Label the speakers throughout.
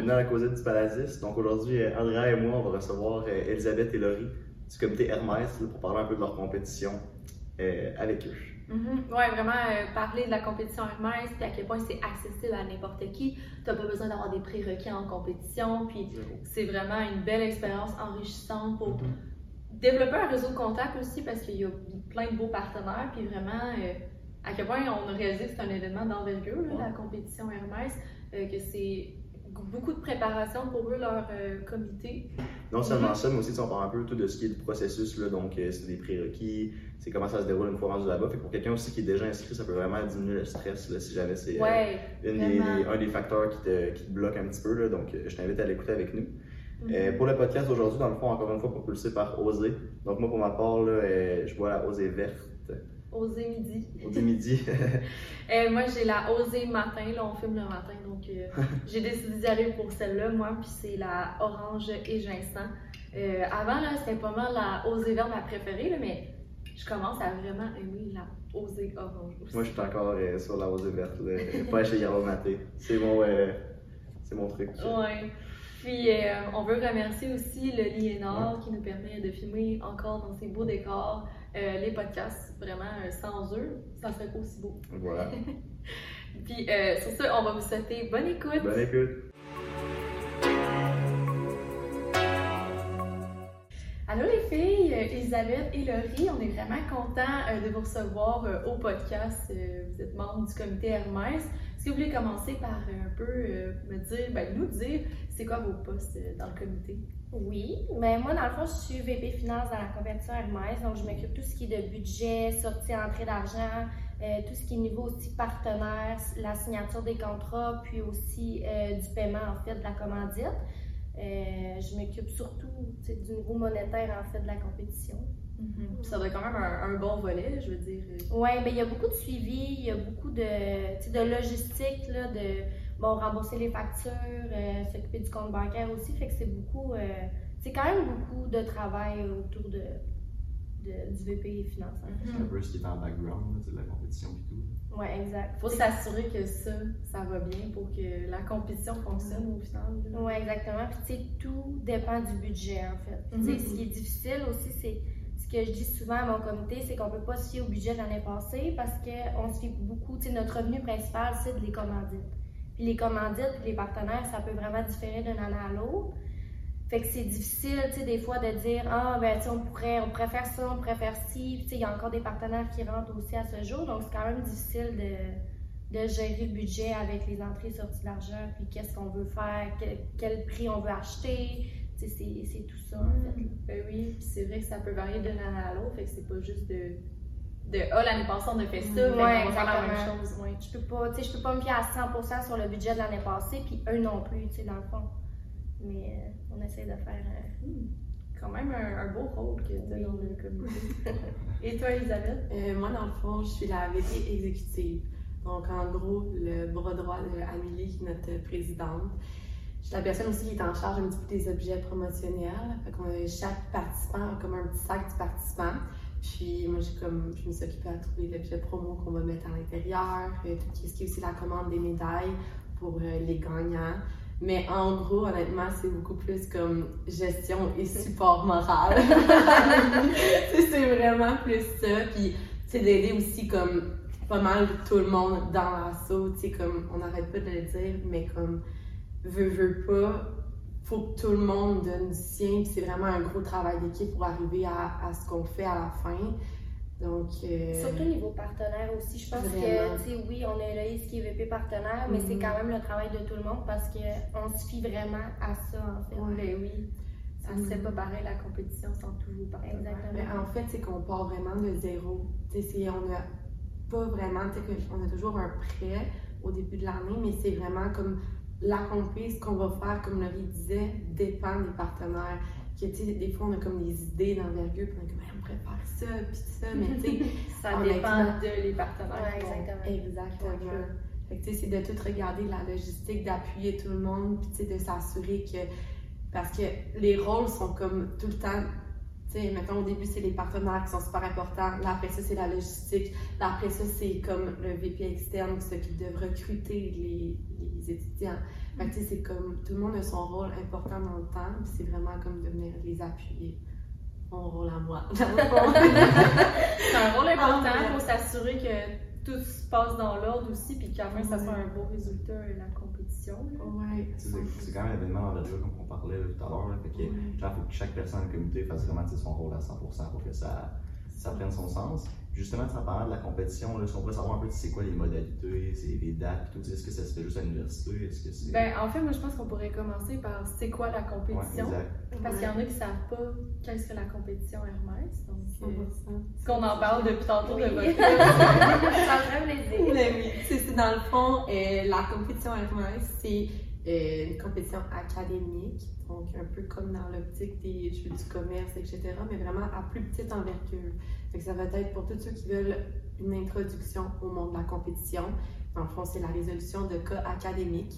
Speaker 1: bienvenue à la Causette du Paladis. Donc aujourd'hui, euh, Andrea et moi, on va recevoir euh, Elisabeth et Laurie du comité Hermès pour parler un peu de leur compétition euh, avec eux.
Speaker 2: Mhm. Ouais, vraiment euh, parler de la compétition Hermès, puis à quel point c'est accessible à n'importe qui. Tu n'as pas besoin d'avoir des prérequis en compétition, puis c'est vraiment une belle expérience enrichissante pour
Speaker 1: Mhm.
Speaker 2: développer un réseau de contacts aussi, parce qu'il y a plein de beaux partenaires, puis vraiment euh, à quel point on a réalisé que c'est un événement d'envergure,
Speaker 1: Ouais.
Speaker 2: la compétition Hermès, euh, que c'est beaucoup de préparation pour eux, leur euh, comité.
Speaker 1: Non seulement
Speaker 2: Mhm.
Speaker 1: ça, mais aussi on parle un peu tout de ce qui est du processus, là, donc euh, c'est des prérequis, c'est comment ça se déroule une fois rendu là-bas. Fait pour quelqu'un aussi qui est déjà inscrit, ça peut vraiment diminuer le stress là, si jamais c'est euh,
Speaker 2: Ouais, vraiment.
Speaker 1: un des facteurs qui te, qui te bloque un petit peu. Là, donc euh, je t'invite à l'écouter avec nous.
Speaker 2: Mhm.
Speaker 1: Euh, pour le podcast d'aujourd'hui, dans le fond, encore une fois, propulsé par Osée. Donc moi, pour ma part, là, euh, je vois la Osée verte,
Speaker 2: Oser midi.
Speaker 1: Osée midi.
Speaker 2: Euh, moi, j'ai la Osée matin, là, on filme le matin, donc euh, j'ai décidé d'y aller pour celle-là, moi, puis c'est la orange et ginseng. Euh, avant, là, c'était pas mal la Osée verte ma préférée, là, mais je commence à vraiment aimer la Osée orange aussi.
Speaker 1: moi, je suis encore sur la Osée verte, là, pas chez Yellow Maté. C'est mon, mon truc.
Speaker 2: Ouais. Puis, on veut remercier aussi le Liénard qui nous permet de filmer encore dans ces beaux décors euh, les podcasts. Vraiment, euh, sans eux, ça serait pas aussi beau.
Speaker 1: Voilà.
Speaker 2: Puis, euh, sur ça, on va vous souhaiter bonne écoute.
Speaker 1: Bonne écoute.
Speaker 2: Allô les filles, Elisabeth et Laurie, on est vraiment contents de vous recevoir au podcast. Vous êtes membre du comité Hermès. Est-ce que vous voulez commencer par euh, un peu euh, me dire, ben, nous dire, c'est quoi vos postes euh, dans le comité?
Speaker 3: Oui, mais moi, dans le fond, je suis VP Finance dans la compétition Hermès, donc je m'occupe de tout ce qui est de budget, sortie, entrée d'argent, tout ce qui est niveau aussi partenaire, la signature des contrats, puis aussi du paiement, en fait, de la commandite. Je m'occupe surtout du niveau monétaire, en fait, de la compétition.
Speaker 2: Puis Ça doit être quand même un, un bon volet, je veux dire.
Speaker 3: Oui, mais il y a beaucoup de suivi, il y a beaucoup de, tu sais, de logistique, là, de bon, rembourser les factures, euh, s'occuper du compte bancaire aussi. Fait que c'est beaucoup, euh, c'est quand même beaucoup de travail autour de, de- du VP Finance. hein.
Speaker 1: C'est un peu ce qui est en background là, de la compétition et tout.
Speaker 3: Ouais, exact.
Speaker 2: faut s'assurer que ça, ça va bien pour que la compétition fonctionne au final.
Speaker 3: Oui, exactement. Puis, tu sais, tout dépend du budget, en fait. Puis, tu sais, ce qui est difficile aussi, c'est ce que je dis souvent à mon comité, c'est qu'on peut pas se fier au budget de l'année passée parce qu'on se fie beaucoup. Tu sais, notre revenu principal, c'est de les commandites. Puis, les commandites, puis les partenaires, ça peut vraiment différer d'une année à l'autre. Fait que c'est difficile, tu sais, des fois de dire Ah, ben, tu on pourrait, on faire ça, on faire ci. Puis, tu sais, il y a encore des partenaires qui rentrent aussi à ce jour. Donc, c'est quand même difficile de, de gérer le budget avec les entrées et sorties d'argent, puis qu'est-ce qu'on veut faire, quel, quel prix on veut acheter. C'est c'est tout ça, en fait.
Speaker 2: Ben oui, c'est vrai que ça peut varier d'une année à l'autre, fait que c'est pas juste de. de Ah, l'année passée, on a fait ça,
Speaker 3: Ouais,
Speaker 2: va faire la même chose. Ouais.
Speaker 3: Je peux pas, tu sais, je peux pas me fier à 100% sur le budget de l'année passée, puis eux non plus, tu sais, dans le fond. Mais euh, on essaie de faire... euh,
Speaker 2: Quand même un, un beau rôle que tu as dans le comité. Et toi, Elisabeth?
Speaker 4: Euh, moi, dans le fond, je suis la VP exécutive. Donc, en gros, le bras droit de Amélie, qui est notre présidente. Je suis la personne aussi qui est en charge un petit peu des objets promotionnels. Fait a- chaque participant a comme un petit sac du participant. Puis moi, j'ai comme, je me suis occupée à trouver l'objet promo qu'on va mettre à l'intérieur, euh, tout ce qui est aussi la commande des médailles pour euh, les gagnants. Mais en gros, honnêtement, c'est beaucoup plus comme gestion et support moral. C'est vraiment plus ça. Puis, sais, d'aider aussi comme pas mal tout le monde dans l'assaut. Tu sais, comme on n'arrête pas de le dire, mais comme veut, veut pas, faut que tout le monde donne du sien. Puis c'est vraiment un gros travail d'équipe pour arriver à, à ce qu'on fait à la fin. Donc, euh,
Speaker 3: Surtout au niveau partenaire aussi. Je pense
Speaker 4: Vraiment.
Speaker 3: que, tu sais, oui, on a Eloïse qui est VP partenaire, mais c'est
Speaker 4: Mhm.
Speaker 3: quand même le travail de tout le monde parce qu'on se fie vraiment à ça, en fait.
Speaker 4: Ouais.
Speaker 2: Ben oui. Ça
Speaker 4: Mhm.
Speaker 2: serait pas pareil la compétition sans tous vos partenaires.
Speaker 3: Exactement.
Speaker 4: Mais en fait, c'est qu'on part vraiment de zéro. Tu sais, c'est- on a pas vraiment, tu sais, que- on a toujours un prêt au début de l'année, mais c'est vraiment comme l'accomplir, ce qu'on va faire, comme Laurie disait, dépend des partenaires. Que, des fois, on a comme des idées d'envergure, puis on est comme, Hey, on pourrait faire ça, puis ça, mais tu sais,
Speaker 2: Ça dépend de les partenaires.
Speaker 3: Ouais, exactement.
Speaker 4: Exactement. Fait que, tu sais, c'est de tout regarder la logistique, d'appuyer tout le monde, puis tu sais, de s'assurer que. Parce que les rôles sont comme tout le temps sais, mettons, au début, c'est les partenaires qui sont super importants. Là, après ça, c'est la logistique. Là, après ça, c'est comme le VP externe qui s'occupe de recruter les, les étudiants. Fait c'est comme tout le monde a son rôle important dans le temps, puis c'est vraiment comme de venir les appuyer. Mon rôle à moi.
Speaker 2: C'est un rôle important pour s'assurer que tout se passe dans l'ordre aussi, puis qu'à la fin, ça soit un beau résultat, la compétition.
Speaker 4: ouais.
Speaker 1: C'est quand même un événement d'envergure, comme on parlait tout à l'heure. Fait que,
Speaker 4: Ouais.
Speaker 1: genre, faut que chaque personne du comité fasse vraiment son rôle à 100% pour que ça, ça prenne son sens. Justement, ça parle de la compétition, là, si on pourrait savoir un peu c'est quoi les modalités, c'est les dates, tout. Est-ce que ça se fait juste à l'université? Est-ce que c'est.
Speaker 2: Ben, en fait, moi, je pense qu'on pourrait commencer par c'est quoi la
Speaker 1: ouais,
Speaker 2: compétition.
Speaker 1: exact.
Speaker 2: Parce qu'il y en a qui ne savent pas quelle serait la compétition Hermès. Donc, euh,
Speaker 4: 100%.
Speaker 2: est-ce qu'on en parle depuis tantôt
Speaker 3: Oui.
Speaker 2: de votre
Speaker 4: oui, c'est c'est dans le fond, euh, la compétition Hermès, c'est euh, une compétition académique, donc un peu comme dans l'optique des jeux du commerce, etc., mais vraiment à plus petite envergure. Fait que ça va être pour tous ceux qui veulent une introduction au monde de la compétition. Dans le fond, c'est la résolution de cas académiques.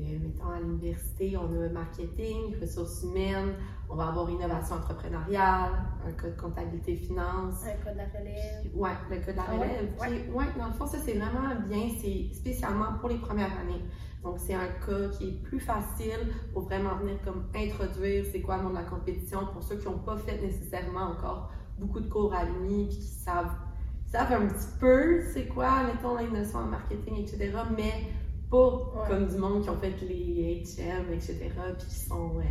Speaker 4: Euh, mettons à l'université, on a marketing, ressources humaines, on va avoir innovation entrepreneuriale, un cas de comptabilité finance,
Speaker 3: Un cas de la relève.
Speaker 4: Ouais, le cas de la
Speaker 3: Ah ouais?
Speaker 4: relève. Puis, ouais, dans le fond, ça c'est vraiment bien. C'est spécialement pour les premières années. Donc, c'est un cas qui est plus facile pour vraiment venir comme introduire c'est quoi le monde de la compétition pour ceux qui n'ont pas fait nécessairement encore beaucoup de cours à l'UNI puis qui savent, qui savent un petit peu c'est quoi, mettons, l'innovation en marketing, etc. Mais pas
Speaker 2: Ouais.
Speaker 4: comme du monde qui ont fait les HM, etc. puis qui sont, euh,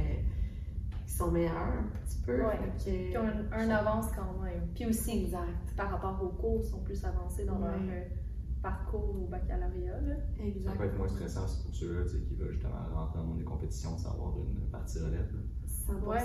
Speaker 4: qui sont meilleurs un petit peu.
Speaker 3: Ouais.
Speaker 4: Fait que-
Speaker 2: qui ont un, un avance quand même. Puis aussi,
Speaker 4: Exact.
Speaker 2: par rapport aux cours, ils sont plus avancés dans leur
Speaker 4: Ouais.
Speaker 2: euh, parcours au baccalauréat. là.
Speaker 1: Ça peut être moins stressant pour ceux-là tu sais, qui veulent justement rentrer dans le monde des compétitions sans avoir une partie relève. là.
Speaker 4: 100%.
Speaker 2: Ouais.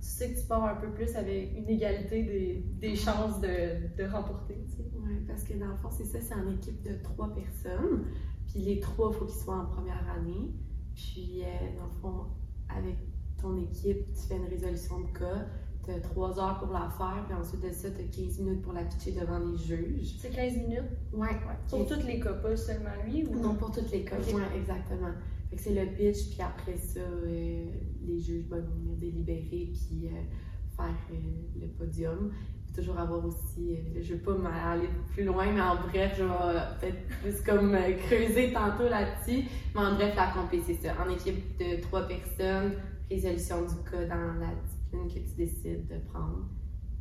Speaker 2: Tu sais que tu pars un peu plus avec une égalité des, des chances de, de remporter. tu sais.
Speaker 4: Oui, parce que dans le fond, c'est ça, c'est en équipe de trois personnes. Puis les trois, il faut qu'ils soient en première année. Puis, euh, dans le fond, avec ton équipe, tu fais une résolution de cas. Tu as trois heures pour la faire. Puis ensuite de ça, tu as 15 minutes pour la pitcher devant les juges.
Speaker 2: C'est 15 minutes?
Speaker 4: Ouais,
Speaker 2: pour toutes les cas, pas seulement lui. Ou...
Speaker 4: Non, pour toutes les cas. Ouais, exactement. Fait que c'est le pitch, puis après ça, euh, les juges vont venir délibérer, puis euh, faire euh, le podium. Toujours avoir aussi, euh, je vais pas m'aller plus loin, mais en bref, je vais peut-être plus comme creuser tantôt là-dessus. Mais en bref, la compé, c'est ça. En équipe de trois personnes, résolution du cas dans la discipline que tu décides de prendre,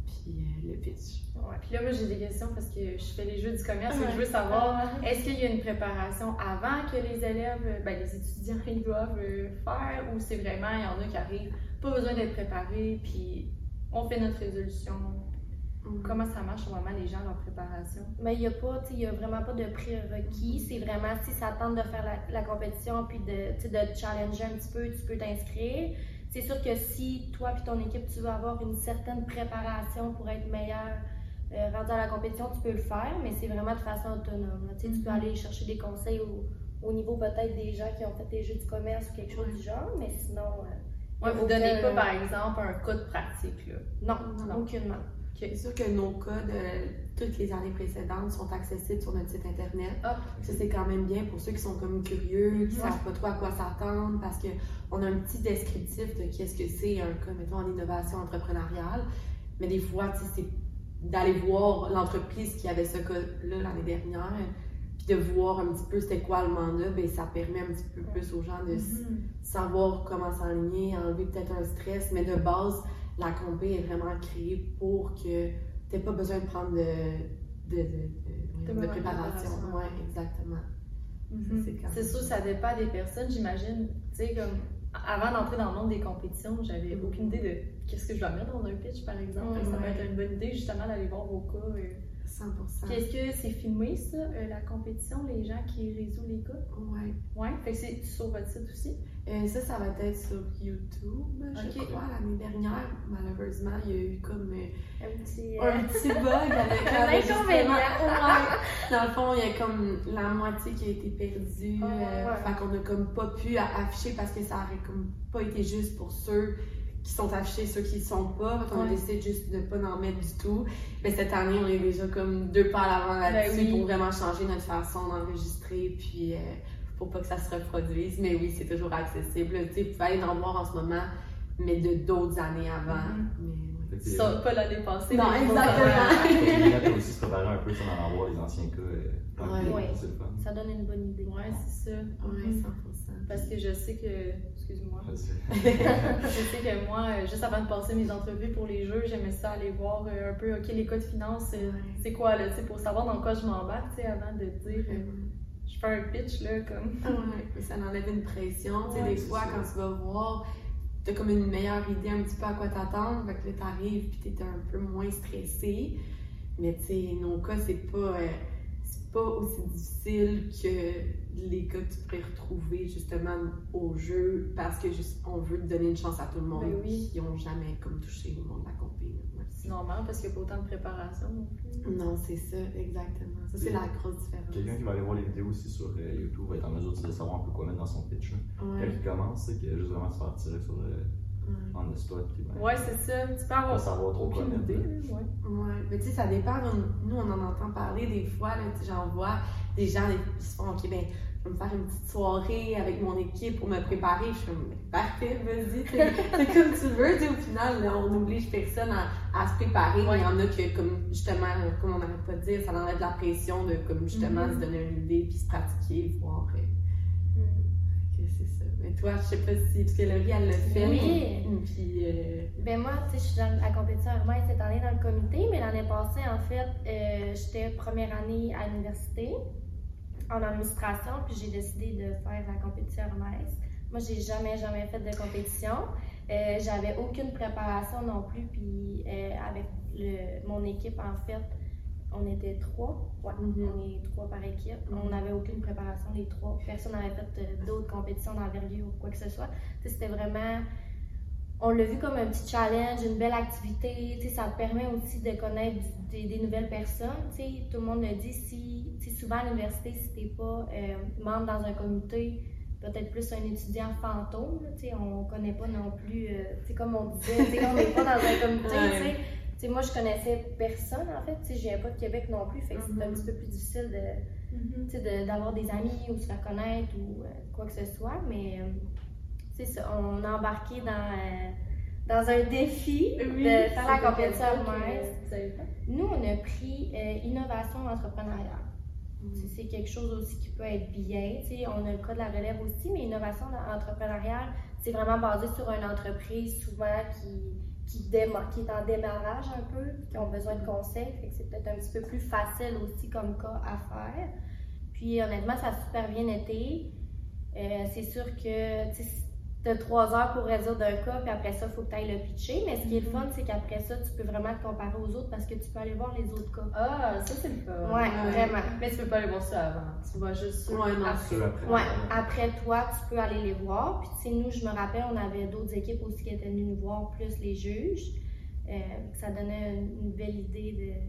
Speaker 4: puis euh, le pitch.
Speaker 2: Ouais. Puis là, moi, j'ai des questions parce que je fais les jeux du commerce et
Speaker 4: Ouais.
Speaker 2: je veux savoir est-ce qu'il y a une préparation avant que les élèves, ben, les étudiants, ils doivent euh, faire ou c'est vraiment, il y en a qui arrivent, pas besoin d'être préparés, puis on fait notre résolution? Comment ça marche vraiment les gens, leur préparation?
Speaker 3: Mais il n'y a pas, il a vraiment pas de prérequis. C'est vraiment si ça tente de faire la, la compétition puis de te challenger un petit peu, tu peux t'inscrire. C'est sûr que si toi et ton équipe, tu veux avoir une certaine préparation pour être meilleur euh, rendu à la compétition, tu peux le faire, mais c'est vraiment de façon autonome. Tu sais, Tu peux
Speaker 2: Mhm.
Speaker 3: aller chercher des conseils au, au niveau peut-être des gens qui ont fait des jeux du commerce ou quelque chose du genre, mais sinon, euh,
Speaker 2: Ouais, vous donnez
Speaker 3: aucun-
Speaker 2: pas, par exemple, un cas de pratique, là.
Speaker 3: non,
Speaker 2: Non.
Speaker 3: aucunement.
Speaker 4: C'est sûr que nos codes de toutes les années précédentes sont accessibles sur notre site internet.
Speaker 2: Ah.
Speaker 4: Ça, c'est quand même bien pour ceux qui sont comme curieux, qui
Speaker 2: Mhm.
Speaker 4: savent pas trop à quoi s'attendre, parce qu'on a un petit descriptif de qu'est-ce que c'est un cas, mettons, en innovation entrepreneuriale. Mais des fois, tu sais, c'est d'aller voir l'entreprise qui avait ce cas-là l'année dernière, puis de voir un petit peu c'était quoi le mandat, ben, ça permet un petit peu plus aux gens de
Speaker 2: Mhm.
Speaker 4: savoir comment s'enligner, enlever peut-être un stress, mais de base, la compé est vraiment créée pour que tu n'aies pas besoin de prendre de, de, de, de- préparation. Oui, exactement.
Speaker 2: Mhm.
Speaker 4: c'est
Speaker 2: sûr, ça dépend des personnes, j'imagine. Tu sais, comme avant d'entrer dans le monde des compétitions, j'avais
Speaker 4: Mhm.
Speaker 2: aucune idée de qu'est-ce que je dois mettre dans un pitch, par exemple. Ça peut
Speaker 4: Ouais.
Speaker 2: être une bonne idée, justement, d'aller voir vos cas. euh.
Speaker 4: 100%.
Speaker 2: Puis Est-ce que c'est filmé, ça, euh, la compétition, les gens qui résolvent les cas? Fait que c'est sur votre site aussi.
Speaker 4: Euh, ça, ça va être sur YouTube, je
Speaker 2: Ok.
Speaker 4: crois. L'année dernière, malheureusement, il y a eu comme euh,
Speaker 3: Un petit. euh,
Speaker 4: un petit bug avec
Speaker 3: Un
Speaker 4: l'enregistrement.
Speaker 3: inconvénient.
Speaker 4: Ouais. Dans le fond, il y a comme la moitié qui a été perdue.
Speaker 2: Ouais.
Speaker 4: Fait qu'on a comme pas pu afficher parce que ça aurait comme pas été juste pour ceux qui sont affichés, ceux qui ne sont pas. Fait qu'on a
Speaker 2: Ouais.
Speaker 4: décidé juste de pas en mettre du tout. Mais cette année, on est déjà comme deux pas à l'avant là-dessus
Speaker 2: Ben oui.
Speaker 4: pour vraiment changer notre façon d'enregistrer. Puis pour pas que ça se reproduise. Mais oui, c'est toujours accessible. Tu sais, vous pouvez aller en voir en ce moment, mais de d'autres années avant.
Speaker 2: Mhm.
Speaker 4: Mais,
Speaker 2: Ça, pas l'année passée.
Speaker 4: Non,
Speaker 2: mais
Speaker 4: exactement.
Speaker 1: Il y a aussi se préparer un peu sans en avoir les anciens cas. euh,
Speaker 4: Ouais.
Speaker 1: le.
Speaker 3: Ça donne une bonne idée.
Speaker 2: Ouais, c'est ça.
Speaker 4: Ouais, 100%.
Speaker 2: Parce que je sais que. Excuse-moi. Je sais que moi, euh, juste avant de passer mes entrevues pour les jeux, j'aimais ça aller voir euh, un peu, OK, les cas de finance, euh,
Speaker 4: Ouais.
Speaker 2: c'est quoi, là, tu sais, pour savoir dans quoi je m'embarque, tu sais, avant de dire, euh, je fais un pitch, là, comme.
Speaker 4: Ah ouais, ça enlève une pression. tu sais, des fois,
Speaker 1: ça.
Speaker 4: quand tu vas voir, t'as comme une meilleure idée un petit peu à quoi t'attendre. Fait que là, t'arrives puis t'es un peu moins stressé. Mais tu sais, nos cas, c'est pas, euh, pas aussi difficile que les cas que tu pourrais retrouver justement au jeu parce que juste, on veut donner une chance à tout le monde
Speaker 2: Ben oui.
Speaker 4: qui ont jamais comme touché au monde de la.
Speaker 2: C'est normal parce qu'il n'y a pas autant de préparation non plus.
Speaker 4: Non, c'est ça, exactement. Ça, c'est la grosse différence.
Speaker 1: Quelqu'un qui va aller voir les vidéos aussi sur euh, YouTube va être en mesure de savoir un peu quoi mettre dans son pitch. là. Quand il commence, c'est qu'il a juste vraiment se faire tirer sur le. On the spot. Puis, ben,
Speaker 2: Ouais, c'est ça. Tu peux avoir
Speaker 1: savoir trop quoi mettre.
Speaker 2: ouais.
Speaker 4: Ouais, mais tu sais, ça dépend. on- Nous, on en entend parler des fois. J'en vois des gens qui se font OK, ben, je vais me faire une petite soirée avec mon équipe pour me préparer. Je suis comme, Ben, parfait, vas-y, c'est comme tu veux. Tu sais, au final, là, on n'oblige personne à, à se préparer. Il y en a que, comme justement, comme on n'arrête pas de dire, ça enlève de la pression de, comme justement,
Speaker 2: Mhm.
Speaker 4: se donner une idée puis se pratiquer, voir. euh. Mais toi, je sais pas si. Parce que Laurie, elle l'a fait.
Speaker 3: Oui.
Speaker 4: Puis. euh,
Speaker 3: Ben moi, tu sais, je suis dans la compétition Hermès cette année dans le comité, mais l'année passée, en fait, euh, j'étais première année à l'université en administration, puis j'ai décidé de faire la compétition Hermès. Moi, j'ai jamais, jamais fait de compétition. Euh, J'avais aucune préparation non plus, puis euh, avec le, mon équipe, en fait, on était trois. Ouais,
Speaker 4: Mhm.
Speaker 3: on est trois par équipe. On
Speaker 4: Mhm.
Speaker 3: n'avait aucune préparation, les trois. Personne n'avait fait euh, d'autres compétitions d'envergure ou quoi que ce soit. C'était vraiment on l'a vu comme un petit challenge, une belle activité. Ça te permet aussi de connaître des, des nouvelles personnes. Tout le monde le dit, si, souvent à l'université, si tu n'es pas euh, membre dans un comité, peut-être plus un étudiant fantôme. là, on ne connaît pas non plus, euh, comme on disait, on n'est pas dans un comité. Moi, je connaissais personne en fait. Tu sais, Je viens pas de Québec non plus, fait que c'est un
Speaker 4: Mhm.
Speaker 3: petit peu plus difficile de, tu sais, de- d'avoir des amis ou se faire connaître ou euh, quoi que ce soit, mais euh, ça, on a embarqué dans, euh, dans un défi de faire la compétition? Nous, on a pris innovation entrepreneuriale.
Speaker 4: Mhm.
Speaker 3: Tu sais, C'est quelque chose aussi qui peut être bien. On a le cas de la relève aussi, mais innovation entrepreneuriale, c'est vraiment basé sur une entreprise souvent qui, qui, est en démarrage un peu, qui ont besoin de conseils. Fait c'est peut-être un petit peu plus facile aussi comme cas à faire. Puis honnêtement, ça a super bien été. Euh, c'est sûr que tu as trois heures pour résoudre un cas, puis après ça, il faut que tu ailles le pitcher. Mais ce qui est le fun, c'est qu'après ça, tu peux vraiment te comparer aux autres parce que tu peux aller voir les autres cas.
Speaker 2: Ah, ça c'est le fun.
Speaker 3: Ouais,
Speaker 4: Ouais.
Speaker 3: vraiment.
Speaker 2: Mais tu peux pas aller voir ça avant. Tu vas juste sur-
Speaker 4: Ouais, non,
Speaker 2: après.
Speaker 1: Après.
Speaker 3: Ouais, après toi, tu peux aller les voir. Puis, tu sais, nous, je me rappelle, on avait d'autres équipes aussi qui étaient venues nous voir, plus les juges. Euh, ça donnait une, une belle idée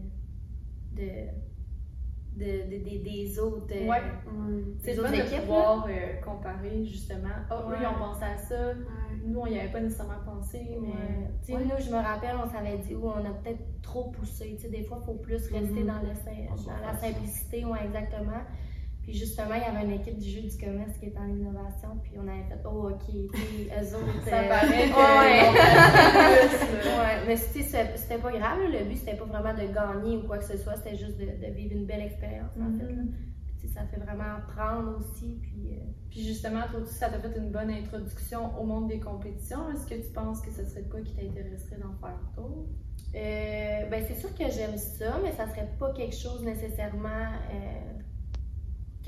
Speaker 3: de, de, de- de- de- des autres. euh,
Speaker 2: Ouais. C'est
Speaker 3: Les
Speaker 2: le fun
Speaker 3: autres
Speaker 2: de
Speaker 3: équipes,
Speaker 2: pouvoir euh, comparer justement. Ah, eux,
Speaker 3: Ouais.
Speaker 2: ils ont pensé à ça.
Speaker 4: Ouais.
Speaker 2: Nous, on n'y avait pas nécessairement pensé, mais.
Speaker 3: Tu sais, nous, je me rappelle, on s'avait dit, oh, on a peut-être trop poussé. Tu sais, des fois, il faut plus rester
Speaker 4: Mhm.
Speaker 3: dans, le, dans la simplicité, ouais, exactement. Puis justement, il y avait une équipe du jeu du commerce qui était en innovation, puis on avait fait, oh, ok, eux autres.
Speaker 2: Ça
Speaker 3: euh,
Speaker 2: paraît que.
Speaker 3: ouais.
Speaker 2: plus, là.
Speaker 3: Ouais, mais tu sais, c'était pas grave. Le but, c'était pas vraiment de gagner ou quoi que ce soit. C'était juste de, de vivre une belle expérience, en fait. là.
Speaker 2: Mhm.
Speaker 3: Puis, ça fait vraiment apprendre aussi. Puis, euh,
Speaker 2: Puis justement, toi aussi, ça t'a fait une bonne introduction au monde des compétitions. Est-ce que tu penses que ce serait de quoi qui t'intéresserait d'en faire d'autres?
Speaker 3: euh, ben, c'est sûr que j'aime ça, mais ça serait pas quelque chose nécessairement euh,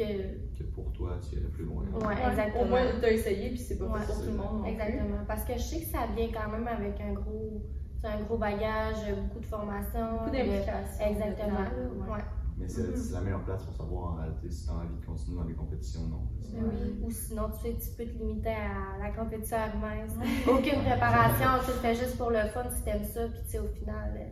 Speaker 3: que.
Speaker 1: Que pour toi, tu irais plus loin.
Speaker 3: Exactement.
Speaker 2: Au moins, t'as essayé, puis c'est pas
Speaker 3: Ouais.
Speaker 2: pour tout le monde. non plus.
Speaker 3: Exactement. Parce que je sais que ça vient quand même avec un gros, tu un gros bagage, beaucoup de formation.
Speaker 2: Beaucoup
Speaker 3: de-
Speaker 2: d'implications.
Speaker 3: Exactement. Ouais.
Speaker 1: Mais c'est
Speaker 2: Mhm.
Speaker 1: c'est la meilleure place pour savoir en réalité si tu as envie de continuer dans les compétitions ou non.
Speaker 3: Ben Oui. Ou sinon, tu sais, tu peux te limiter à la compétition. Aucune préparation, tu le fais juste pour le fun si t'aimes ça, puis tu sais, au final. euh,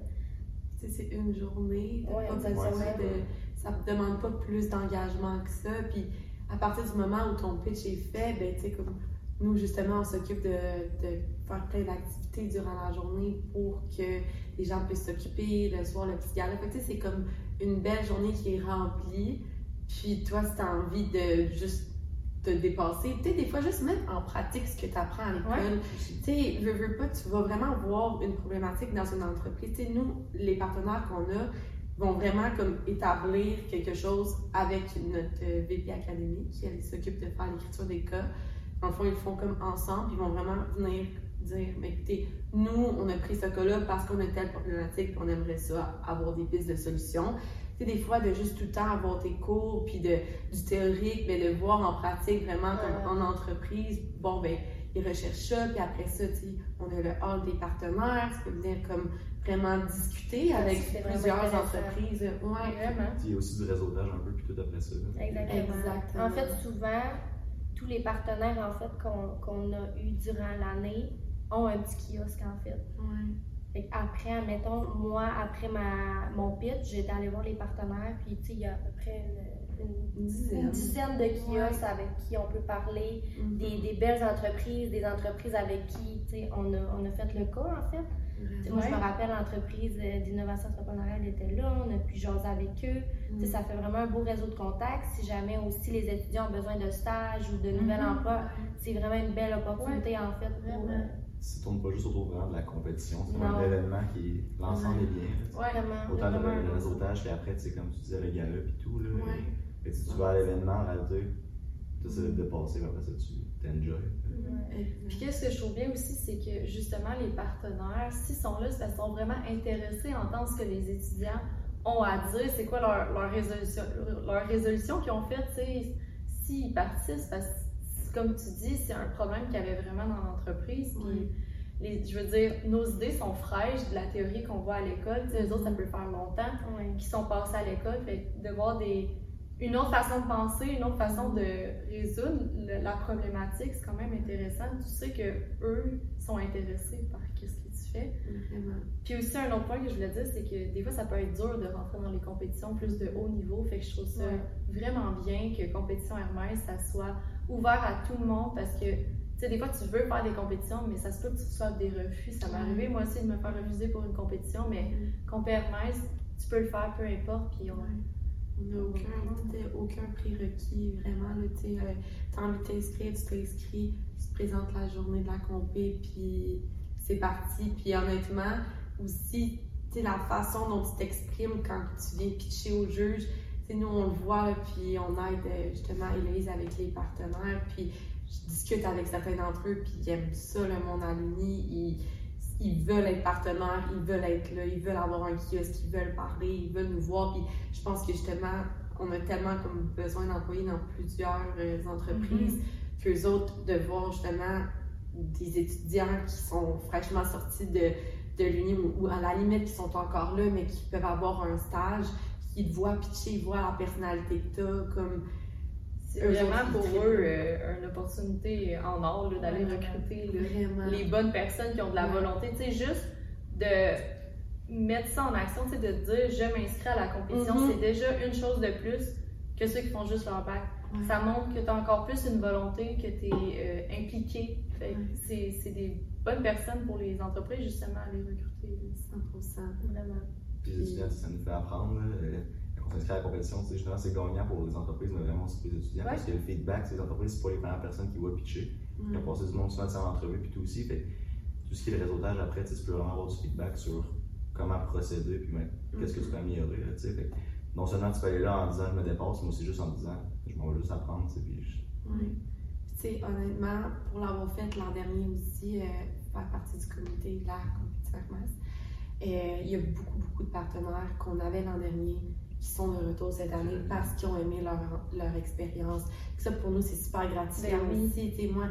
Speaker 4: Tu sais, c'est une journée.
Speaker 3: Ouais,
Speaker 4: besoin de- ça ne demande pas plus d'engagement que ça. Puis à partir du moment où ton pitch est fait, ben, tu sais, comme nous, justement, on s'occupe de, de faire plein d'activités durant la journée pour que les gens puissent s'occuper, le soir, le petit gala. Fait tu sais, c'est comme une belle journée qui est remplie. Puis toi, si tu as envie de juste te dépasser. Tu sais, des fois, juste mettre en pratique ce que tu apprends à l'école. Tu sais, veux, veux pas, tu vas vraiment voir une problématique dans une entreprise. Tu sais, nous, les partenaires qu'on a vont vraiment comme établir quelque chose avec notre VP académique qui s'occupe de faire l'écriture des cas. Dans le fond, ils le font comme ensemble, ils vont vraiment venir dire, mais écoutez, nous, on a pris ce cas-là parce qu'on a telle problématique, on aimerait ça, avoir des pistes de solutions. Tu sais, des fois, de juste tout le temps avoir tes cours, puis de, du théorique, mais de voir en pratique vraiment comme en entreprise, bon, ben, ils recherchent ça, puis après ça, on a le hall des partenaires, ce qui veut dire comme vraiment discuter avec plusieurs entreprises. Ouais.
Speaker 2: Vraiment.
Speaker 1: Il y a aussi du réseautage un peu, puis tout après ça.
Speaker 3: Exactement.
Speaker 4: Exactement.
Speaker 3: En fait, souvent, tous les partenaires en fait qu'on qu'on a eu durant l'année ont un petit kiosque en fait.
Speaker 4: Ouais.
Speaker 3: Fait après, admettons, moi, après ma, mon pitch, j'étais allée voir les partenaires, puis tu sais, il y a à peu près une, une-
Speaker 4: Une dizaine.
Speaker 3: une dizaine de kiosques avec qui on peut parler, des, des belles entreprises, des entreprises avec qui, tu sais, on a, on a fait le cas en fait. Moi, je me
Speaker 2: Ouais.
Speaker 3: rappelle, l'entreprise euh, d'innovation entrepreneuriale était là, on a pu jaser avec eux. Sais, ça fait vraiment un beau réseau de contacts. Si jamais aussi les étudiants ont besoin de stages ou de nouvel
Speaker 2: Mhm.
Speaker 3: emploi, c'est vraiment une belle opportunité en fait pour. Euh,
Speaker 1: Ça tourne pas juste autour vraiment de la compétition, c'est vraiment un événement qui. L'ensemble est bien.
Speaker 2: Ouais.
Speaker 3: Vraiment,
Speaker 1: Autant le,
Speaker 3: vraiment
Speaker 1: le
Speaker 3: un-
Speaker 1: réseautage qu'après, tu sais, comme tu disais, le gala puis tout. Là,
Speaker 4: Ouais.
Speaker 1: Que si tu vas à l'événement, en réalité, tu essaies de te dépasser, puis après ça, tu t'enjoy.
Speaker 3: Ouais.
Speaker 2: Puis qu'est-ce que je trouve bien aussi, c'est que justement les partenaires, s'ils sont là, c'est parce qu'ils sont vraiment intéressés à entendre ce que les étudiants ont à dire, c'est quoi leur, leur résolution, leur résolution qu'ils ont faite, tu sais, s'ils participent, parce que, comme tu dis, c'est un problème qu'il y avait vraiment dans l'entreprise. Les, je veux dire, nos idées sont fraîches de la théorie qu'on voit à l'école. Eux autres, ça peut faire longtemps
Speaker 3: Ouais.
Speaker 2: qui sont passés à l'école. Fait que de voir des, une autre façon de penser, une autre façon de résoudre le- la problématique, c'est quand même intéressant. Tu sais que eux sont intéressés par ce que tu fais.
Speaker 4: Vraiment.
Speaker 2: Puis aussi, un autre point que je voulais dire, c'est que des fois, ça peut être dur de rentrer dans les compétitions plus de haut niveau. Fait que je trouve ça
Speaker 3: Ouais.
Speaker 2: vraiment bien que Compétition Hermès, ça soit ouvert à tout le monde parce que, tu sais, des fois, tu veux faire des compétitions, mais ça se peut que tu reçoives des refus. Ça m'est
Speaker 4: Ouais.
Speaker 2: arrivé, moi aussi, de me faire refuser pour une compétition, mais Compé Hermès, tu peux le faire, peu importe. Puis on,
Speaker 4: n'a aucun, t'sais, aucun prérequis, vraiment. là, Tu euh, envie de t'inscrire, tu t'inscris, tu te présentes la journée de la compé, puis c'est parti. Puis honnêtement, aussi, tu la façon dont tu t'exprimes quand tu viens pitcher au juge, nous, on le voit, puis on aide euh, justement Héloïse avec les partenaires, puis je discute avec certains d'entre eux, puis ils aiment ça, le monde à l'Uni. Ils, ils veulent être partenaires, ils veulent être là, ils veulent avoir un kiosque, ils veulent parler, ils veulent nous voir. Puis je pense que justement, on a tellement comme besoin d'employés dans plusieurs euh, entreprises qu'eux autres, de voir justement des étudiants qui sont fraîchement sortis de, de l'Uni ou, ou à la limite qui sont encore là, mais qui peuvent avoir un stage, qui te voient pitcher, ils voient la personnalité que tu as, comme
Speaker 2: c'est vraiment pour eux euh, une opportunité en or là, d'aller
Speaker 3: Ouais,
Speaker 2: recruter là, les bonnes personnes qui ont de la
Speaker 4: Ouais.
Speaker 2: volonté. Tu sais, juste de mettre ça en action, tu sais, de dire je m'inscris à la compétition,
Speaker 4: Mhm.
Speaker 2: c'est déjà une chose de plus que ceux qui font juste leur bac.
Speaker 4: Ouais.
Speaker 2: Ça montre que tu as encore plus une volonté, que tu es impliqué. Fait que
Speaker 4: Ouais.
Speaker 2: c'est c'est des bonnes personnes pour les entreprises, justement, à les recruter.
Speaker 4: 100%.
Speaker 3: Vraiment.
Speaker 1: Puis ça nous fait apprendre. Euh, s'inscrit à la compétition, tu sais, justement, c'est gagnant pour les entreprises, mais vraiment aussi pour les étudiants.
Speaker 2: Ouais.
Speaker 1: Parce que le feedback, c'est les entreprises, c'est pas les premières personnes qui voient pitcher.
Speaker 4: Ouais.
Speaker 1: Ils ont passé du monde souvent en entrevue, puis tout aussi. Fait tout ce qui est le réseautage après, tu peux vraiment avoir du feedback sur comment procéder, puis ben, qu'est-ce que tu peux améliorer. Là. Fait non seulement tu peux aller là en disant je me dépasse, mais aussi juste en disant je m'en vais juste apprendre. Puis je-
Speaker 4: Oui. Puis, tu sais, honnêtement, pour l'avoir fait l'an dernier aussi, euh, faire partie du comité de la compétition euh, il y a beaucoup, beaucoup de partenaires qu'on avait l'an dernier qui sont de retour cette année parce qu'ils ont aimé leur, leur expérience. Ça, pour nous, c'est super gratifiant
Speaker 2: Ben oui.
Speaker 4: moi,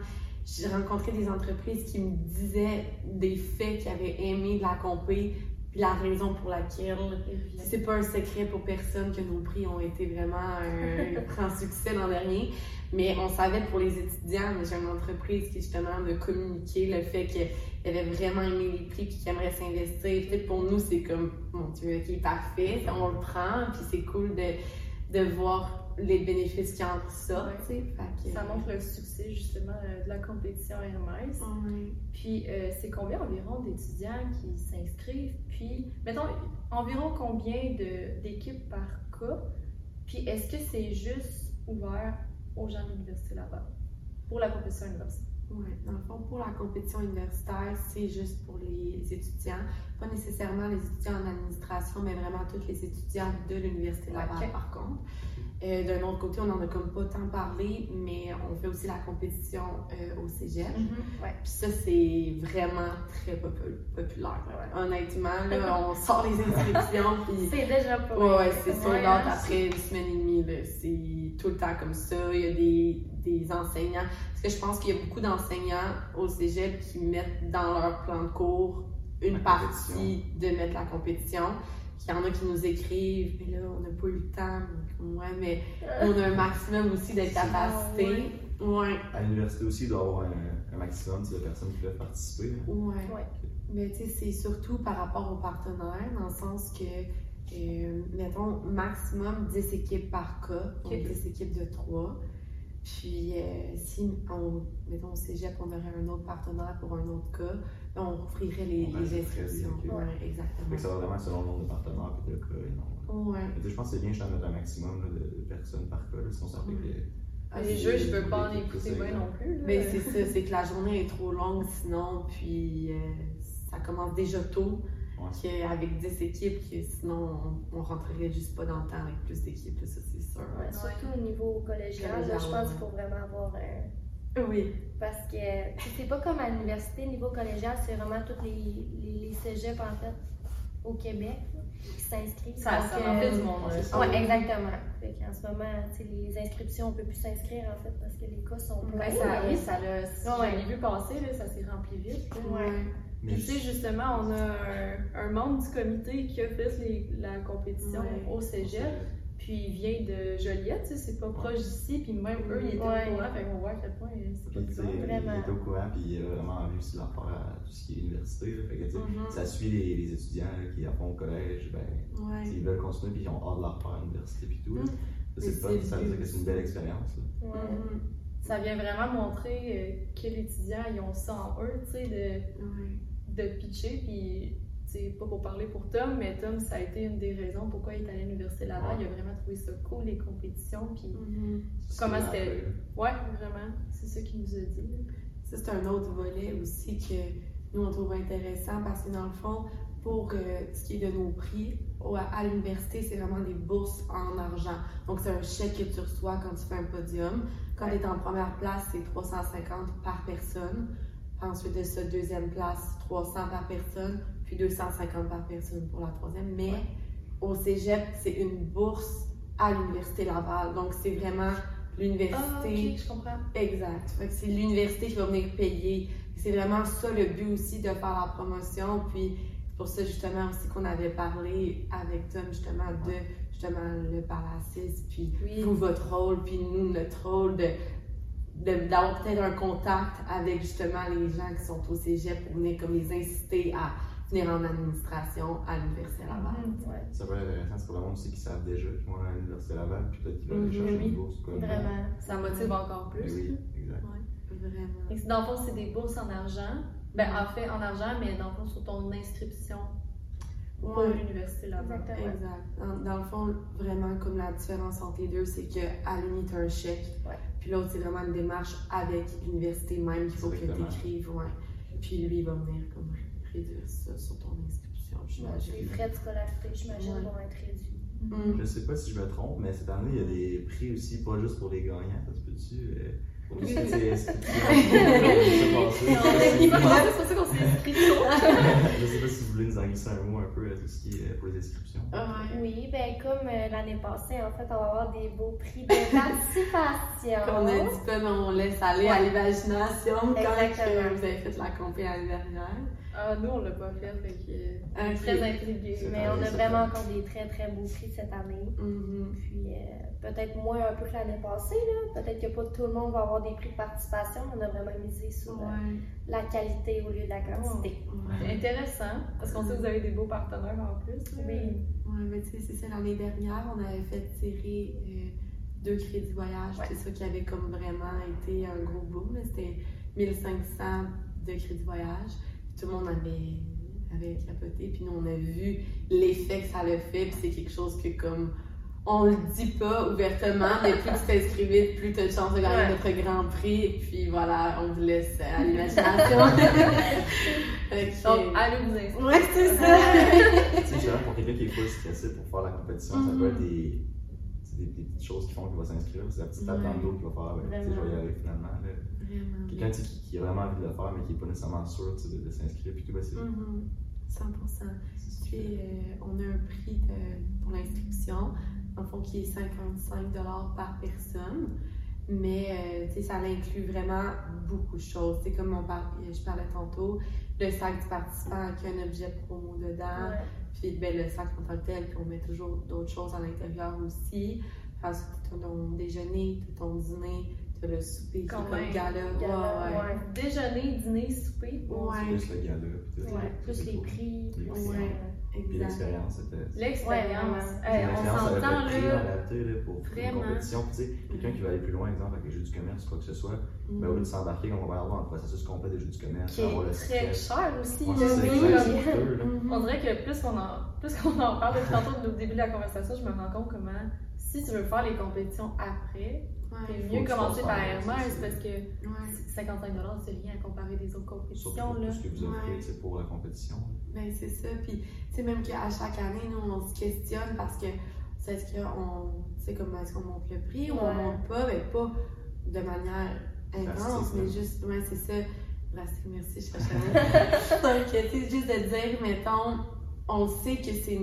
Speaker 4: j'ai rencontré des entreprises qui me disaient des faits qu'ils avaient aimé de la compé, la raison pour laquelle c'est pas un secret pour personne que nos prix ont été vraiment un grand succès l'an dernier. Mais on savait pour les étudiants, mais j'ai une entreprise qui justement de communiquer le fait qu'ils avaient vraiment aimé les prix puis qu'ils aimeraient s'investir. Peut-être pour nous, c'est comme, mon Dieu, ok, parfait, on le prend, puis c'est cool de, de voir les bénéfices y a entre ça.
Speaker 2: Ouais.
Speaker 4: que-
Speaker 2: montre le succès, justement, euh, de la compétition Hermès.
Speaker 4: Ouais.
Speaker 2: Puis, euh, c'est combien environ d'étudiants qui s'inscrivent? Puis, mettons, environ combien de- d'équipes par cas? Puis, est-ce que c'est juste ouvert aux gens de l'Université Laval pour la compétition universitaire?
Speaker 4: Oui, dans le fond, pour la compétition universitaire, c'est juste pour les étudiants, pas nécessairement les étudiants en administration, mais vraiment tous les étudiants de l'Université Laval,
Speaker 2: Ok.
Speaker 4: par contre. Euh, D'un autre côté, on en a comme pas tant parlé, mais on fait aussi la compétition euh, au cégep.
Speaker 3: Ouais.
Speaker 4: Puis ça, c'est vraiment très popu- populaire. Honnêtement, là, on sort les inscriptions, puis
Speaker 3: C'est déjà pas
Speaker 4: Ouais, ouais, c'est sold out
Speaker 3: hein.
Speaker 4: après une semaine et demie. C'est tout le temps comme ça. Il y a des, des enseignants. Parce que je pense qu'il y a beaucoup d'enseignants au cégep qui mettent dans leur plan de cours une partie de mettre la compétition. Puis il y en a qui nous écrivent, mais là, on n'a pas eu le temps. Ouais, mais on a un maximum aussi de capacité. Ouais.
Speaker 1: À l'université aussi, il doit y avoir un, un maximum de personnes qui peuvent participer. hein.
Speaker 4: Ouais.
Speaker 3: Ouais.
Speaker 4: Mais tu sais, c'est surtout par rapport aux partenaires, dans le sens que, euh, mettons, maximum 10 équipes par cas, donc
Speaker 2: Ok.
Speaker 4: 10 équipes de 3. Puis, euh, si, on, mettons, au cégep, on aurait un autre partenaire pour un autre cas, là, on offrirait les,
Speaker 1: On
Speaker 4: les inscriptions. Ouais, exactement.
Speaker 1: que ça va vraiment selon le nombre de partenaires et de cas et non?
Speaker 4: Ouais.
Speaker 1: Je pense que c'est bien de mettre un maximum là, de, personnes par cas, sinon ça fait que.
Speaker 4: Ah,
Speaker 2: les
Speaker 4: c'est-
Speaker 2: jeux, je peux pas en
Speaker 1: les-
Speaker 2: écouter bien non plus. là.
Speaker 4: Mais c'est ça, c'est que la journée est trop longue sinon, puis euh, ça commence déjà tôt.
Speaker 1: Ouais.
Speaker 4: Qu'avec 10 équipes, que sinon on, on rentrerait juste pas dans le temps avec plus d'équipes, ça c'est sûr.
Speaker 3: Ouais, surtout au niveau collégial, là, je pense
Speaker 4: ouais.
Speaker 3: qu'il faut vraiment avoir un.
Speaker 4: Oui.
Speaker 3: Parce que c'est pas comme à l'université, niveau collégial, c'est vraiment tous les, les, les cégeps en fait au Québec là, qui s'inscrivent.
Speaker 2: Ça,
Speaker 3: Donc,
Speaker 2: ça
Speaker 3: euh,
Speaker 2: en fait du monde. là.
Speaker 1: ça.
Speaker 3: Ouais, exactement. Fait qu'en ce moment, les inscriptions, on peut plus s'inscrire en fait parce que les cas sont
Speaker 2: Ben,
Speaker 3: pleins.
Speaker 2: ça, oui, ça l'a. Si l'ai vu passer, là, ça s'est rempli vite.
Speaker 3: Ouais.
Speaker 1: Mais
Speaker 2: Puis tu sais, justement, on a un, un membre du comité qui a fait les- la compétition
Speaker 4: Ouais.
Speaker 2: au cégep, puis il vient de Joliette, tu sais, c'est pas proche d'ici, puis même eux, ils étaient
Speaker 3: Ouais.
Speaker 2: au courant, fait qu'on voit à quel point c'est pas bizarre.
Speaker 1: il
Speaker 3: Vraiment.
Speaker 1: était au courant, puis il a vraiment vu aussi l'affaire à tout ce qui est université. là. Fait que, tu sais,
Speaker 4: Mhm.
Speaker 1: ça suit les, les étudiants là, qui font au collège, ben, tu sais,
Speaker 4: Ouais.
Speaker 1: ils veulent continuer, puis ils ont hâte de leur faire à l'université, puis tout.
Speaker 4: Mais
Speaker 1: c'est
Speaker 4: c'est
Speaker 1: ça veut dire que c'est une belle expérience. là.
Speaker 3: Ouais.
Speaker 4: Mhm.
Speaker 2: Ça vient vraiment montrer euh, que les étudiants, ils ont ça en eux, tu sais, de, de pitcher, puis c'est pas pour parler pour Tom, mais Tom, ça a été une des raisons pourquoi il est allé à l'Université Laval.
Speaker 1: Ouais.
Speaker 2: Il a vraiment trouvé ça cool, les compétitions, puis
Speaker 4: Mhm.
Speaker 2: Comment c'était- ouais, vraiment, c'est ça qu'il nous a dit.
Speaker 4: Ça, c'est un autre volet aussi que nous, on trouve intéressant parce que dans le fond, pour euh, ce qui est de nos prix, à l'université, c'est vraiment des bourses en argent. Donc, c'est un chèque que tu reçois quand tu fais un podium. Quand tu es en première place, c'est 350 par personne. Ensuite de ça, deuxième place, 300 par personne, puis 250 par personne pour la troisième. Mais au cégep, c'est une bourse à l'Université Laval. Donc, c'est vraiment l'université.
Speaker 2: Ah, je comprends.
Speaker 4: Exact. C'est l'université qui va venir payer. C'est vraiment ça le but aussi de faire la promotion. Puis c'est pour ça justement aussi qu'on avait parlé avec Tom justement de justement le Palacis, puis
Speaker 2: Oui.
Speaker 4: vous votre rôle, puis nous notre rôle de- d'avoir peut-être un contact avec justement les gens qui sont au cégep pour venir comme les inciter à venir en administration à l'Université Laval.
Speaker 3: Ouais,
Speaker 1: Ça peut être intéressant, c'est pour le monde aussi qui savent déjà qu'ils vont à l'Université Laval, puis peut-être qu'ils veulent aller
Speaker 4: Mhm,
Speaker 1: chercher
Speaker 2: oui.
Speaker 1: une bourse. Comme
Speaker 3: vraiment.
Speaker 2: Ça motive encore plus.
Speaker 1: oui, exact.
Speaker 4: Vraiment.
Speaker 2: Que Dans le fond, c'est des bourses en argent. Ben, en fait, en argent, mais dans le fond, sur ton inscription pour
Speaker 4: Ouais.
Speaker 2: l'université là-bas.
Speaker 3: Exactement.
Speaker 4: Exact. Dans, dans le fond, vraiment, comme la différence entre les deux, c'est qu'à l'Uni, tu as un chèque.
Speaker 3: Ouais.
Speaker 4: Puis l'autre, c'est vraiment une démarche avec l'université même qu'il faut que tu écrives. Ouais. Puis lui, il va venir comme réduire ça sur ton inscription, j'imagine.
Speaker 3: les frais de scolarité, j'imagine,
Speaker 4: Ouais.
Speaker 3: vont être réduits.
Speaker 4: Mm.
Speaker 1: Je sais pas si je me trompe, mais cette année, il y a des prix aussi, pas juste pour les gagnants, ça se peut-tu? euh, pour tout ce qui est inscription,
Speaker 2: C'est pour ça qu'on s'est inscrit tôt.
Speaker 1: Je sais pas si vous voulez nous en glisser un mot un peu à tout ce qui est euh, pour les inscriptions.
Speaker 4: Ouais.
Speaker 3: Oui, ben comme euh, l'année passée, en fait, on va avoir des beaux prix de participation.
Speaker 4: Qu'on a dit on laisse aller à l'imagination quand que vous avez fait la compé l'année dernière.
Speaker 2: Ah, nous, on l'a pas fait, fait que. euh. Très intrigués.
Speaker 1: C'est
Speaker 3: Mais on a vraiment
Speaker 1: vrai.
Speaker 3: encore des très très beaux prix cette année.
Speaker 4: Mhm.
Speaker 3: Puis euh, peut-être moins un peu que l'année passée, là. Peut-être que pas tout le monde va avoir des prix de participation. On a vraiment misé sur euh,
Speaker 4: Ouais.
Speaker 3: la qualité au lieu de la quantité.
Speaker 2: C'est intéressant, parce qu'on sait que vous avez des beaux partenaires en plus. là.
Speaker 3: Oui.
Speaker 4: Ouais, mais tu sais, c'est ça, l'année dernière, on avait fait tirer euh, deux crédits voyage.
Speaker 3: Ouais.
Speaker 4: C'est ça qui avait comme vraiment été un gros boom. C'était 1500 de crédits voyage. Tout le monde avait, avait capoté. Puis nous, on a vu l'effet que ça a fait. Puis c'est quelque chose que comme on le dit pas ouvertement, mais plus tu t'inscris vite, plus tu as de chances de gagner
Speaker 2: Ouais.
Speaker 4: notre grand prix. Et puis voilà, on vous laisse à l'imagination. Fait que-
Speaker 2: Donc, allez vous inscrire.
Speaker 4: Ouais, c'est ça.
Speaker 1: Tu sais, justement, pour quelqu'un qui est full stressé pour faire la compétition, ça peut être des, c'est des, des petites choses qui font qu'il va s'inscrire. C'est la petite tape dans le dos qu'il va faire. Ben, tu sais, je vais y aller finalement. là.
Speaker 4: Vraiment.
Speaker 1: Quelqu'un tu sais, qui, qui a vraiment envie de le faire, mais qui n'est pas nécessairement sûr tu sais, de, de s'inscrire. Puis tout, ben, c'est
Speaker 4: Mhm. 100%.
Speaker 1: c'est
Speaker 4: Puis euh, on a un prix de- pour l'inscription, en fond qui est 55 par personne. Mais euh, tu sais, ça inclut vraiment beaucoup de choses. C'est comme on par- je parlais tantôt, le sac du participant avec un objet promo dedans,
Speaker 2: Ouais.
Speaker 4: puis ben, le sac en tant que tel, puis on met toujours d'autres choses à l'intérieur aussi. Ensuite, tu as ton déjeuner, tu ton dîner, le souper
Speaker 2: Quand
Speaker 4: comme
Speaker 2: même.
Speaker 4: gala.
Speaker 3: Gala,
Speaker 4: Ouais, ouais.
Speaker 3: ouais.
Speaker 2: Déjeuner, dîner, souper.
Speaker 4: Ouais.
Speaker 1: Juste le gala.
Speaker 3: Ouais, plus les prix.
Speaker 1: Puis l'expérience, c'était.
Speaker 2: L'expérience. On s'entend là.
Speaker 1: réalité là, pour une compétition. Tu sais, quelqu'un qui va aller plus loin, exemple, avec les jeux du commerce, quoi que ce soit, ben, au lieu de s'embarquer, on va avoir un processus complet des jeux du commerce,
Speaker 2: Qui est
Speaker 1: avoir le
Speaker 2: très cher aussi. Comme-.
Speaker 4: Mhm.
Speaker 2: On dirait que plus qu'on en, plus qu'on en parle depuis tantôt au début de la conversation, je me rends compte comment, si tu veux faire les compétitions après,
Speaker 4: Ouais.
Speaker 2: c'est
Speaker 1: faut
Speaker 2: mieux commencer par Hermès
Speaker 1: c'est
Speaker 2: parce que
Speaker 4: Ouais.
Speaker 2: 55 c'est rien à comparer des autres
Speaker 1: Surtout
Speaker 2: compétitions.
Speaker 1: pour
Speaker 2: Là.
Speaker 1: tout ce que vous offrez
Speaker 4: Ouais.
Speaker 1: sais, pour la compétition.
Speaker 4: Ben, c'est ça. Puis, même qu'à chaque année, nous, on se questionne parce que c'est est-ce qu'on, comme est-ce qu'on monte le prix ou on monte pas, mais pas de manière intense, mais juste, ouais, c'est ça. Merci, je. Donc, tu sais, juste de dire, mettons, on sait que c'est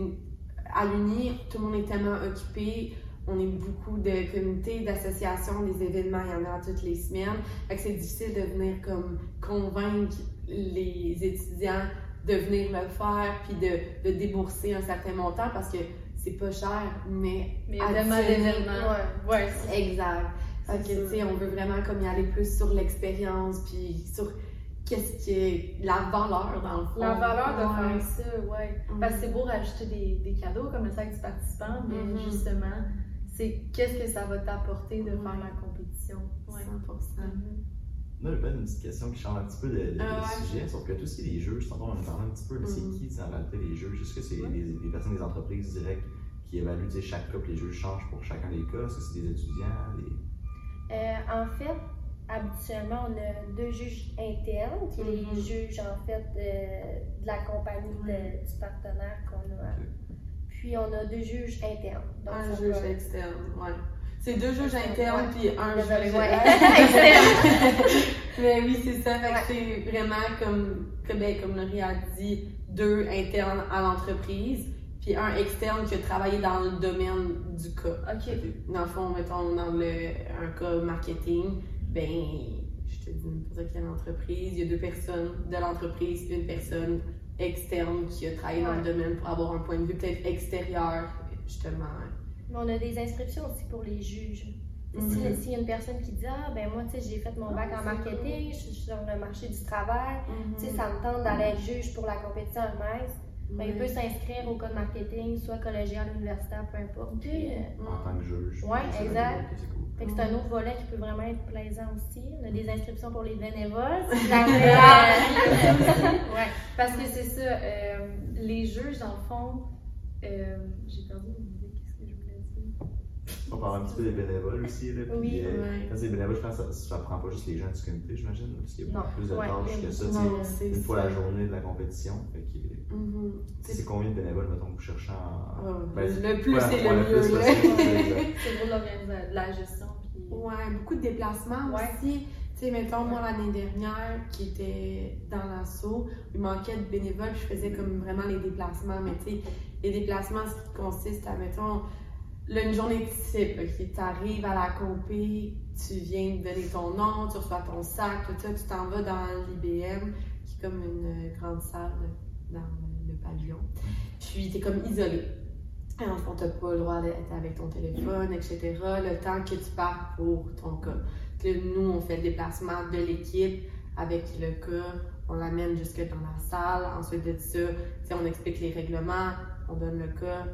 Speaker 4: à l'Uni, tout le monde est tellement occupé. On est beaucoup de comités, d'associations, des événements, il y en a toutes les semaines. Fait que c'est difficile de venir comme convaincre les étudiants de venir le faire puis de, de débourser un certain montant parce que c'est pas cher, mais
Speaker 2: Mais
Speaker 4: additionner-
Speaker 2: d'événements.
Speaker 3: Ouais.
Speaker 4: Exact. Fait que, tu sais, on veut vraiment comme y aller plus sur l'expérience puis sur qu'est-ce qui est la valeur dans le fond.
Speaker 2: La valeur de
Speaker 4: Ouais.
Speaker 2: faire ça, ouais.
Speaker 4: Mhm.
Speaker 2: Parce que c'est beau rajouter des, des cadeaux comme le sac du participant, mais
Speaker 4: Mhm.
Speaker 2: justement, c'est qu'est-ce que ça va t'apporter de
Speaker 4: Ouais.
Speaker 2: faire la compétition? Ouais.
Speaker 4: 100%.
Speaker 2: Mhm.
Speaker 1: Là, j'ai peut-être une petite question qui change un petit peu de, de- de
Speaker 4: Ah ouais.
Speaker 1: sujet, sauf que tous ces les juges, tantôt on en parlait un petit peu, mais c'est
Speaker 4: Mhm.
Speaker 1: qui en réalité les juges? Est-ce que c'est
Speaker 2: Ouais.
Speaker 1: des, des personnes des entreprises directes qui évaluent tu sais, chaque cas, puis les juges changent pour chacun des cas? Est-ce que c'est des étudiants? Des...
Speaker 3: Euh, en fait, habituellement, on a deux juges internes, qui est les
Speaker 4: Mhm.
Speaker 3: juges en fait de, de la compagnie de- du partenaire qu'on a. Puis on a deux juges internes. Donc,
Speaker 4: Un juge
Speaker 3: peut-
Speaker 4: externe, ouais. C'est deux juges internes puis un juge externe. Mais oui, c'est ça. Fait que c'est vraiment comme, comme, ben, comme Laurie a dit, deux internes à l'entreprise, puis un externe qui a travaillé dans le domaine du cas.
Speaker 2: Ok.
Speaker 4: Dans le fond, mettons, dans le, un cas marketing, ben, je te dis n'importe quelle entreprise, il y a deux personnes de l'entreprise, puis une personne externe qui a travaillé dans le domaine pour avoir un point de vue peut-être extérieur, justement.
Speaker 3: Mais on a des inscriptions aussi pour les juges. Si- S'il y a une personne qui dit Ah, ben moi, tu sais, j'ai fait mon bac
Speaker 4: Ah,
Speaker 3: en
Speaker 4: c'est
Speaker 3: marketing, je suis sur le marché du travail, tu sais, ça me tente d'aller être juge pour la compétition Hermès, ben, il peut s'inscrire au code marketing, soit collégial, universitaire, peu importe. Euh,
Speaker 1: En tant que juge. C'est
Speaker 3: exact.
Speaker 1: C'est cool.
Speaker 3: Fait que c'est un autre volet qui peut vraiment être plaisant aussi. On a des inscriptions pour les bénévoles. euh,
Speaker 2: ouais. Parce que c'est ça, euh, les juges, dans le fond, euh, j'ai perdu mon idée, qu'est-ce que je voulais dire?
Speaker 1: On parle un petit peu des bénévoles aussi. Là, puis,
Speaker 3: Oui,
Speaker 1: euh,
Speaker 4: ouais.
Speaker 1: Quand c'est des bénévoles, je pense que ça, ça prend pas juste les gens du comité, j'imagine, parce qu'il y a
Speaker 3: Non,
Speaker 1: beaucoup plus de
Speaker 3: ouais,
Speaker 1: tâches que ça. Une fois
Speaker 4: ça.
Speaker 1: la journée de la compétition. Fait que,
Speaker 4: Mhm.
Speaker 1: c'est combien de bénévoles, mettons, que vous cherchez en.
Speaker 4: Ouais,
Speaker 1: Ben,
Speaker 4: le plus, c'est le mieux.
Speaker 2: C'est gros de l'organisation, de la gestion, puis...
Speaker 4: Ouais, beaucoup de déplacements
Speaker 2: Ouais.
Speaker 4: aussi. Tu sais, mettons, moi, l'année dernière, qui était dans l'assaut, il manquait de bénévoles, puis je faisais comme vraiment les déplacements. Mais tu sais, les déplacements, ce qui consiste à, mettons, là, une journée type, ok, tu arrives à la compé, tu viens donner ton nom, tu reçois ton sac, tout ça, tu t'en vas dans l'IBM, qui est comme une grande salle dans le pavillon. Puis, tu es comme isolé. Alors, on t'a pas le droit d'être avec ton téléphone, etc. Le temps que tu pars pour ton cas. Nous, on fait le déplacement de l'équipe avec le cas, on l'amène jusque dans la salle. Ensuite de ça, on explique les règlements, on donne le cas,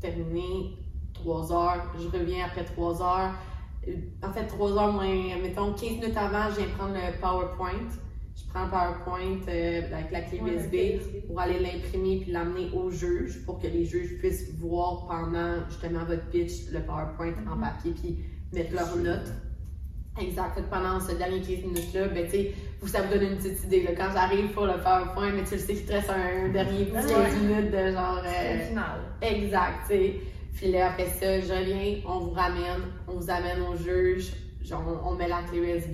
Speaker 4: terminé, trois heures. Je reviens après trois heures. En fait, trois heures moins, mettons 15 minutes avant, je viens prendre le PowerPoint. je prends le PowerPoint euh, avec la clé
Speaker 2: Ouais,
Speaker 4: USB pour aller l'imprimer puis l'amener au juge pour que les juges puissent voir pendant justement votre pitch le PowerPoint en
Speaker 2: Mhm.
Speaker 4: papier puis mettre leurs notes. Exact. Pendant ce dernier 15 minutes-là, ben, tu sais, vous, ça vous donne une petite idée. Là. Quand j'arrive pour le PowerPoint, mais tu le sais qu'il te reste un dernier petit 15 minutes de genre. Euh,
Speaker 2: final.
Speaker 4: Exact, tu sais. Puis là, après ça, je reviens, on vous ramène, on vous amène au juge, genre, on, on met la clé USB,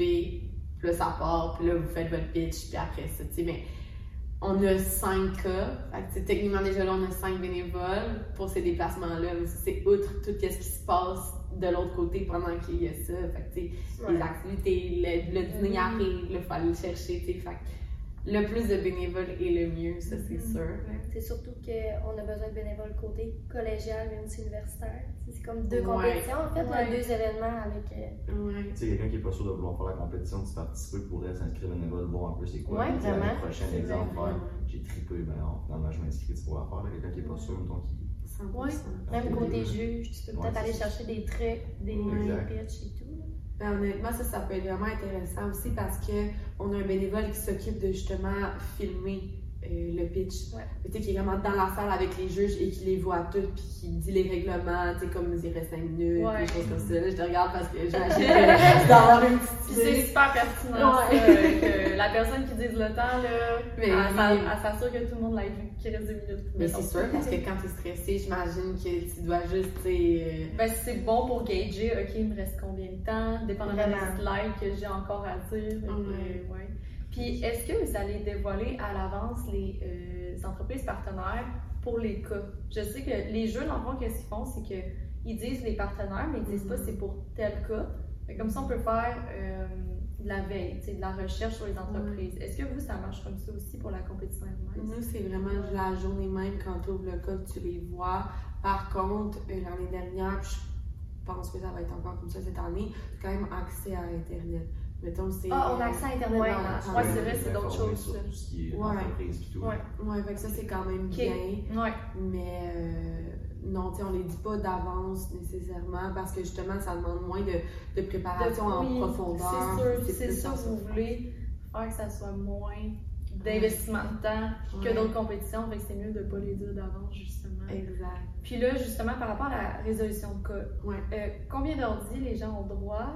Speaker 4: puis là, ça part, puis là, vous faites votre pitch, puis après ça, tu sais, mais on a cinq cas. Fait que, techniquement, déjà là, on a cinq bénévoles pour ces déplacements-là, mais c'est outre tout ce qui se passe de l'autre côté pendant qu'il y a ça. Fait que, tu sais, les activités, le, le dîner
Speaker 2: Mhm.
Speaker 4: arrive, il faut aller le chercher, tu sais. Le plus de bénévoles est le mieux, ça, c'est
Speaker 2: Mhm.
Speaker 4: sûr.
Speaker 3: C'est surtout qu'on a besoin de bénévoles côté collégial, mais aussi universitaire. C'est comme deux
Speaker 4: Ouais.
Speaker 3: compétitions, en fait,
Speaker 2: Ouais.
Speaker 3: là, deux événements avec. euh,
Speaker 4: Ouais.
Speaker 1: Tu sais, quelqu'un qui est pas sûr de vouloir faire la compétition, de participer pourrait s'inscrire bénévole, voir un peu c'est quoi.
Speaker 3: Ouais, vraiment.
Speaker 1: prochaine,
Speaker 3: C'est
Speaker 1: exemple, j'ai trippé, ben non, finalement, je m'inscris, tu pourras faire. là. Quelqu'un qui est pas sûr, mettons, qui.
Speaker 4: 100%.
Speaker 3: Même côté juge, tu peux
Speaker 1: Ouais,
Speaker 3: peut-être aller chercher des trucs, des pitchs et tout.
Speaker 4: Ben, honnêtement, ça, ça peut être vraiment intéressant aussi parce que on a un bénévole qui s'occupe de justement filmer euh, le pitch.
Speaker 3: Ouais.
Speaker 4: Tu sais, qui est vraiment dans la salle avec les juges et qui les voit toutes puis qui dit les règlements, tu sais, comme il reste 5 minutes,
Speaker 2: Ouais.
Speaker 4: des choses comme ça. Là, je te regarde parce que j'imagine que d'avoir une petite
Speaker 2: Puis c'est super pertinent,
Speaker 4: Ouais.
Speaker 2: euh, que la personne qui dise le temps, là,
Speaker 4: Mais
Speaker 2: elle, s'assure que tout le monde l'a vu, qu'il reste deux minutes.
Speaker 4: Mais c'est sûr, parce que quand tu es stressé, j'imagine que tu dois juste, euh,
Speaker 2: Ben, c'est bon pour gager, ok, il me reste combien de temps, dépendamment des slides que j'ai encore à dire.
Speaker 4: Ouais.
Speaker 2: Puis, est-ce que vous allez dévoiler à l'avance les euh, entreprises partenaires pour les cas? Je sais que les jeux, dans le fond, qu'est-ce qu'ils font, c'est qu'ils disent les partenaires, mais ils disent pas
Speaker 4: Mhm.
Speaker 2: c'est pour tel cas. Comme ça, on peut faire euh, de la veille, de la recherche sur les entreprises. Est-ce que vous, ça marche comme ça aussi pour la compétition elle-même?
Speaker 4: Nous, c'est vraiment la journée même quand tu ouvres le code, tu les vois. Par contre, euh, l'année dernière, je pense que ça va être encore comme ça cette année, quand même accès à Internet. Mettons, c'est.
Speaker 3: Ah, on a accès à Internet
Speaker 2: Ouais,
Speaker 3: dans
Speaker 2: ouais, c'est vrai, c'est d'autres choses,
Speaker 1: sur
Speaker 2: ça.
Speaker 1: tout ce qui est
Speaker 4: Ouais.
Speaker 1: entreprise et tout.
Speaker 2: Ouais.
Speaker 4: Ouais, fait que ça, c'est quand même bien.
Speaker 2: Ouais.
Speaker 4: Mais euh, non, tu sais, on les dit pas d'avance nécessairement parce que justement, ça demande moins de, de préparation en
Speaker 2: Oui,
Speaker 4: profondeur.
Speaker 2: C'est sûr, c'est que vous voulez faire que ça soit moins d'investissement de temps que
Speaker 4: Ouais.
Speaker 2: d'autres compétitions, fait que c'est mieux de ne pas les dire d'avance, justement.
Speaker 4: Exact.
Speaker 2: Puis là, justement, par rapport à la résolution de cas,
Speaker 4: Ouais.
Speaker 2: euh, combien d'ordi les gens ont droit?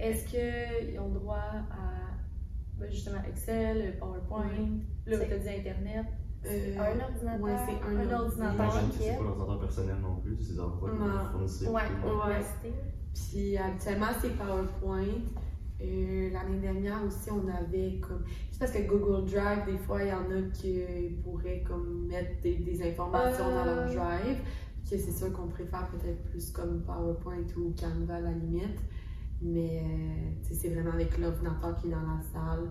Speaker 2: Est-ce qu'ils ont droit à ben, justement Excel, PowerPoint, là, tu as dit Internet?
Speaker 4: Euh,
Speaker 3: Un ordinateur?
Speaker 4: ouais, c'est un,
Speaker 2: un
Speaker 4: ordi.
Speaker 2: ordinateur.
Speaker 1: C'est pas l'ordinateur personnel non plus, c'est des
Speaker 4: Non.
Speaker 1: vous fournissez.
Speaker 3: Ouais,
Speaker 4: Ouais.
Speaker 3: va rester.
Speaker 4: Puis habituellement, c'est PowerPoint. Euh, L'année dernière aussi, on avait comme. C'est parce que Google Drive, des fois, il y en a qui pourraient comme mettre des, des informations dans leur
Speaker 2: Euh.
Speaker 4: Drive. Que c'est sûr qu'on préfère peut-être plus comme PowerPoint ou Canva à la limite. Mais euh, c'est vraiment avec l'ordinateur qui est dans la salle.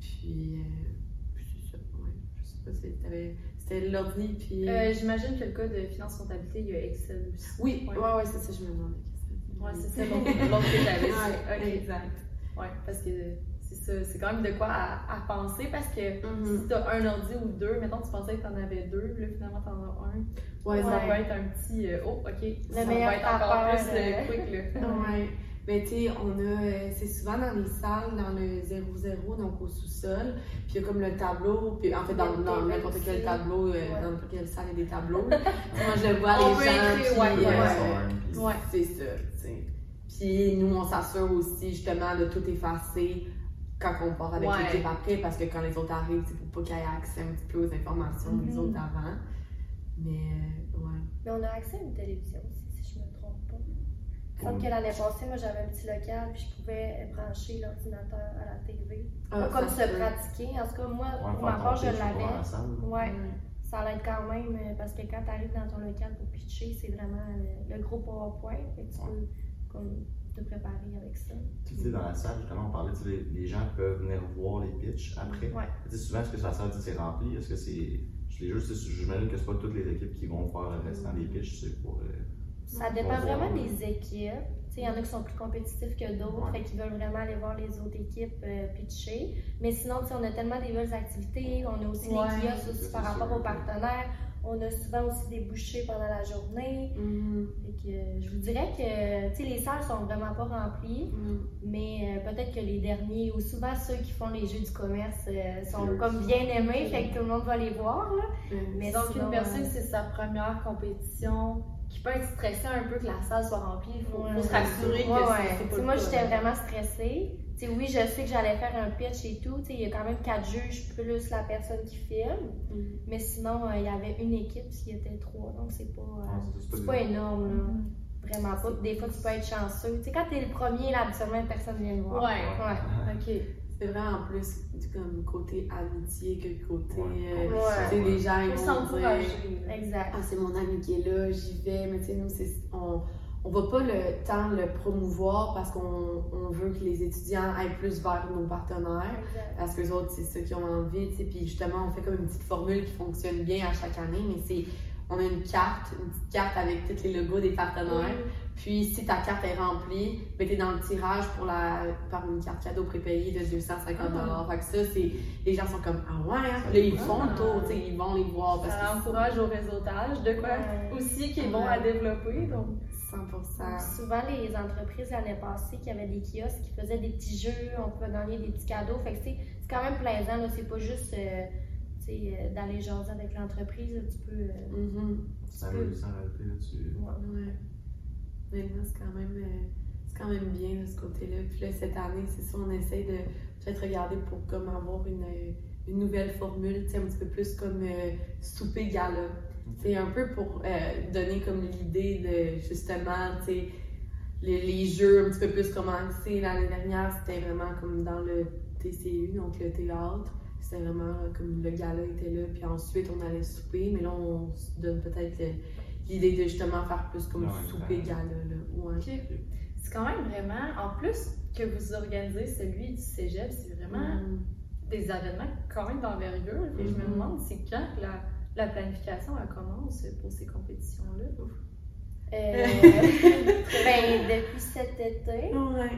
Speaker 4: Puis, euh, puis c'est ça. Ouais. Je sais pas si t'avais- C'était l'ordi, puis.
Speaker 2: Euh, J'imagine que le cas de finance comptabilité, il y a Excel aussi.
Speaker 4: oui,
Speaker 2: ouais.
Speaker 4: ouais, ouais, c'est ça, je me demandais.
Speaker 2: Ouais, c'est ça l'autre que j'avais.
Speaker 4: Ouais,
Speaker 2: Ok.
Speaker 4: exact.
Speaker 2: Ouais, parce que c'est ça, c'est quand même de quoi à, à penser parce que
Speaker 4: Mhm.
Speaker 2: si t'as un ordi ou deux, mettons tu pensais que t'en avais deux, là finalement t'en as un.
Speaker 4: Ouais,
Speaker 2: ça
Speaker 4: ça
Speaker 2: peut être un petit euh, oh ok, ça
Speaker 3: meilleur
Speaker 2: va être encore
Speaker 3: frappeur,
Speaker 2: plus euh, quick là.
Speaker 4: Ouais. Mais tu sais, on a. euh, c'est souvent dans les salles, dans le 0-0, donc au sous-sol. Puis il y a comme le tableau. Puis en fait, dans, n'importe quel tableau, euh,
Speaker 3: Ouais.
Speaker 4: dans n'importe quelle salle, il y a des tableaux. Moi, je le vois,
Speaker 2: On
Speaker 4: les gens.
Speaker 2: écrire,
Speaker 4: puis,
Speaker 2: ouais, ouais,
Speaker 4: euh,
Speaker 1: Ouais.
Speaker 4: C'est ça, tu sais. Puis nous, on s'assure aussi justement de tout effacer quand on part avec
Speaker 2: Ouais.
Speaker 4: l'équipe après, parce que quand les autres arrivent, c'est pour pas qu'ils aient accès un petit peu aux informations des
Speaker 2: Mhm.
Speaker 4: autres avant. Mais, euh, ouais.
Speaker 3: Mais on a accès à une télévision aussi, si je me trompe pas. Semble que l'année passée, moi j'avais un petit local puis je pouvais brancher l'ordinateur à la TV.
Speaker 4: Ah,
Speaker 3: Pas comme se pratiquer. En tout cas, moi,
Speaker 1: Ouais,
Speaker 3: pour ma part, je l'avais. Ouais, ça l'aide quand même euh, parce que quand tu arrives dans ton local pour pitcher, c'est vraiment euh, le gros PowerPoint. Fait que tu peux comme, te préparer avec ça.
Speaker 1: Tu sais, dans la salle, justement, on parlait, tu sais, les, les gens peuvent venir voir les pitchs après.
Speaker 3: Ouais.
Speaker 1: Tu sais, souvent, est-ce que la salle dit c'est rempli? Est-ce que c'est. Les jeux, j'imagine que c'est pas toutes les équipes qui vont faire le restant des pitchs, c'est pour. euh,
Speaker 3: Ça dépend vraiment des équipes. Tu sais, Il y en a qui sont plus compétitifs que d'autres,
Speaker 1: Ouais.
Speaker 3: qu'ils veulent vraiment aller voir les autres équipes euh, pitcher. Mais sinon, tu sais, on a tellement des belles activités. On a aussi
Speaker 2: Ouais,
Speaker 3: les kiosques aussi par rapport
Speaker 1: sûr.
Speaker 3: aux partenaires. On a souvent aussi des bouchées pendant la journée.
Speaker 4: Mhm.
Speaker 3: Fait que, euh, je vous dirais que tu sais, les salles sont vraiment pas remplies,
Speaker 4: Mhm.
Speaker 3: mais euh, peut-être que les derniers, ou souvent ceux qui font les jeux du commerce, euh, sont comme
Speaker 1: qui-
Speaker 3: bien aimés, fait que tout le monde va les voir. Là. Mais
Speaker 2: Donc,
Speaker 3: sinon,
Speaker 2: une personne,
Speaker 3: euh,
Speaker 2: c'est sa première compétition, qui peut être stressée un peu que la salle soit remplie. Il faut,
Speaker 3: Ouais.
Speaker 2: faut se rassurer que
Speaker 3: Ouais,
Speaker 2: c'est-
Speaker 3: ouais.
Speaker 2: c'est
Speaker 3: Tu
Speaker 2: pas
Speaker 3: sais,
Speaker 2: le
Speaker 3: moi, j'étais vraiment stressée. Tu sais, oui, je sais que j'allais faire un pitch et tout. Tu sais, Il y a quand même quatre juges plus la personne qui filme.
Speaker 4: Mhm.
Speaker 3: Mais sinon, euh, il y avait une équipe, puis il y était trois. Donc, c'est pas, euh,
Speaker 1: Ah, pas
Speaker 3: énorme. Là.
Speaker 2: Mhm.
Speaker 3: Vraiment pas. Des fois, tu peux être chanceux. Tu sais, quand t'es le premier, là, habituellement, personne vient te voir.
Speaker 2: Ouais.
Speaker 3: Ouais.
Speaker 2: Ok.
Speaker 4: C'est vraiment plus du comme côté amitié que côté.
Speaker 1: Ouais.
Speaker 4: euh,
Speaker 3: Ouais.
Speaker 4: Les gens, ils vont dire.
Speaker 3: Exact.
Speaker 4: Ah, c'est mon ami qui est là, j'y vais. Mais tu sais, nous, on, on va pas le temps le promouvoir parce qu'on on veut que les étudiants aillent plus vers nos partenaires.
Speaker 3: Exact.
Speaker 4: Parce que les autres, c'est ça qu'ils ont envie, tu sais. Puis justement, on fait comme une petite formule qui fonctionne bien à chaque année, mais c'est. On a une carte, une petite carte avec tous les logos des partenaires. Puis si ta carte est remplie, ben t'es dans le tirage pour la par une carte cadeau prépayée de 250
Speaker 2: Ah.
Speaker 4: Fait que ça, c'est. Les gens sont comme Ah ouais, hein? Là, ils font le tour, tu sais, ils vont les voir parce
Speaker 2: Ça
Speaker 4: que
Speaker 2: encourage au réseautage, de quoi
Speaker 3: Ouais.
Speaker 2: aussi qui est bon à développer. Donc,
Speaker 4: 100%.
Speaker 3: Souvent, les entreprises l'année passée qui avaient des kiosques qui faisaient des petits jeux, on pouvait gagner des petits cadeaux. Fait que c'est c'est quand même plaisant, là. C'est pas juste euh, euh, d'aller jaser avec l'entreprise. Tu peux. euh,
Speaker 4: Mhm.
Speaker 1: Ça veut sans réalité, là, tu.
Speaker 3: ouais.
Speaker 4: Ouais. Maintenant, c'est quand même. euh, c'est quand même bien de ce côté-là. Puis là, cette année, c'est ça, on essaie de peut-être regarder pour comme avoir une, une nouvelle formule, tu sais, un petit peu plus comme euh, souper gala. C'est un peu pour euh, donner comme l'idée de justement, tu sais, les, les jeux un petit peu plus commencés. L'année dernière, c'était vraiment comme dans le TCU, donc le théâtre. C'était vraiment euh, comme le gala était là, puis ensuite on allait souper, mais là on se donne peut-être l'idée de justement faire plus comme
Speaker 1: Ouais,
Speaker 4: souper gala. Là. Ouais.
Speaker 2: c'est quand même vraiment, en plus que vous organisez celui du cégep, c'est vraiment
Speaker 4: Mm.
Speaker 2: des événements quand même d'envergure. Et je me
Speaker 4: Mhm.
Speaker 2: demande, c'est quand que la, la planification elle commence pour ces compétitions-là?
Speaker 3: Euh, ben, depuis cet été,
Speaker 4: Ouais.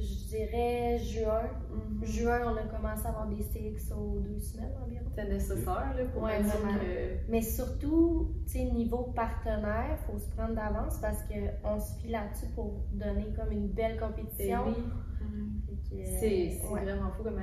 Speaker 3: Je dirais juin.
Speaker 4: Mhm.
Speaker 3: Juin, on a commencé à avoir des CX aux deux semaines environ.
Speaker 2: C'était nécessaire là, pour
Speaker 3: Ouais, vraiment.
Speaker 2: que.
Speaker 3: Mais surtout, niveau partenaire, il faut se prendre d'avance parce qu'on se fie là-dessus pour donner comme une belle compétition.
Speaker 2: Ben oui,
Speaker 3: que,
Speaker 2: c'est
Speaker 3: ouais.
Speaker 2: vraiment fou comment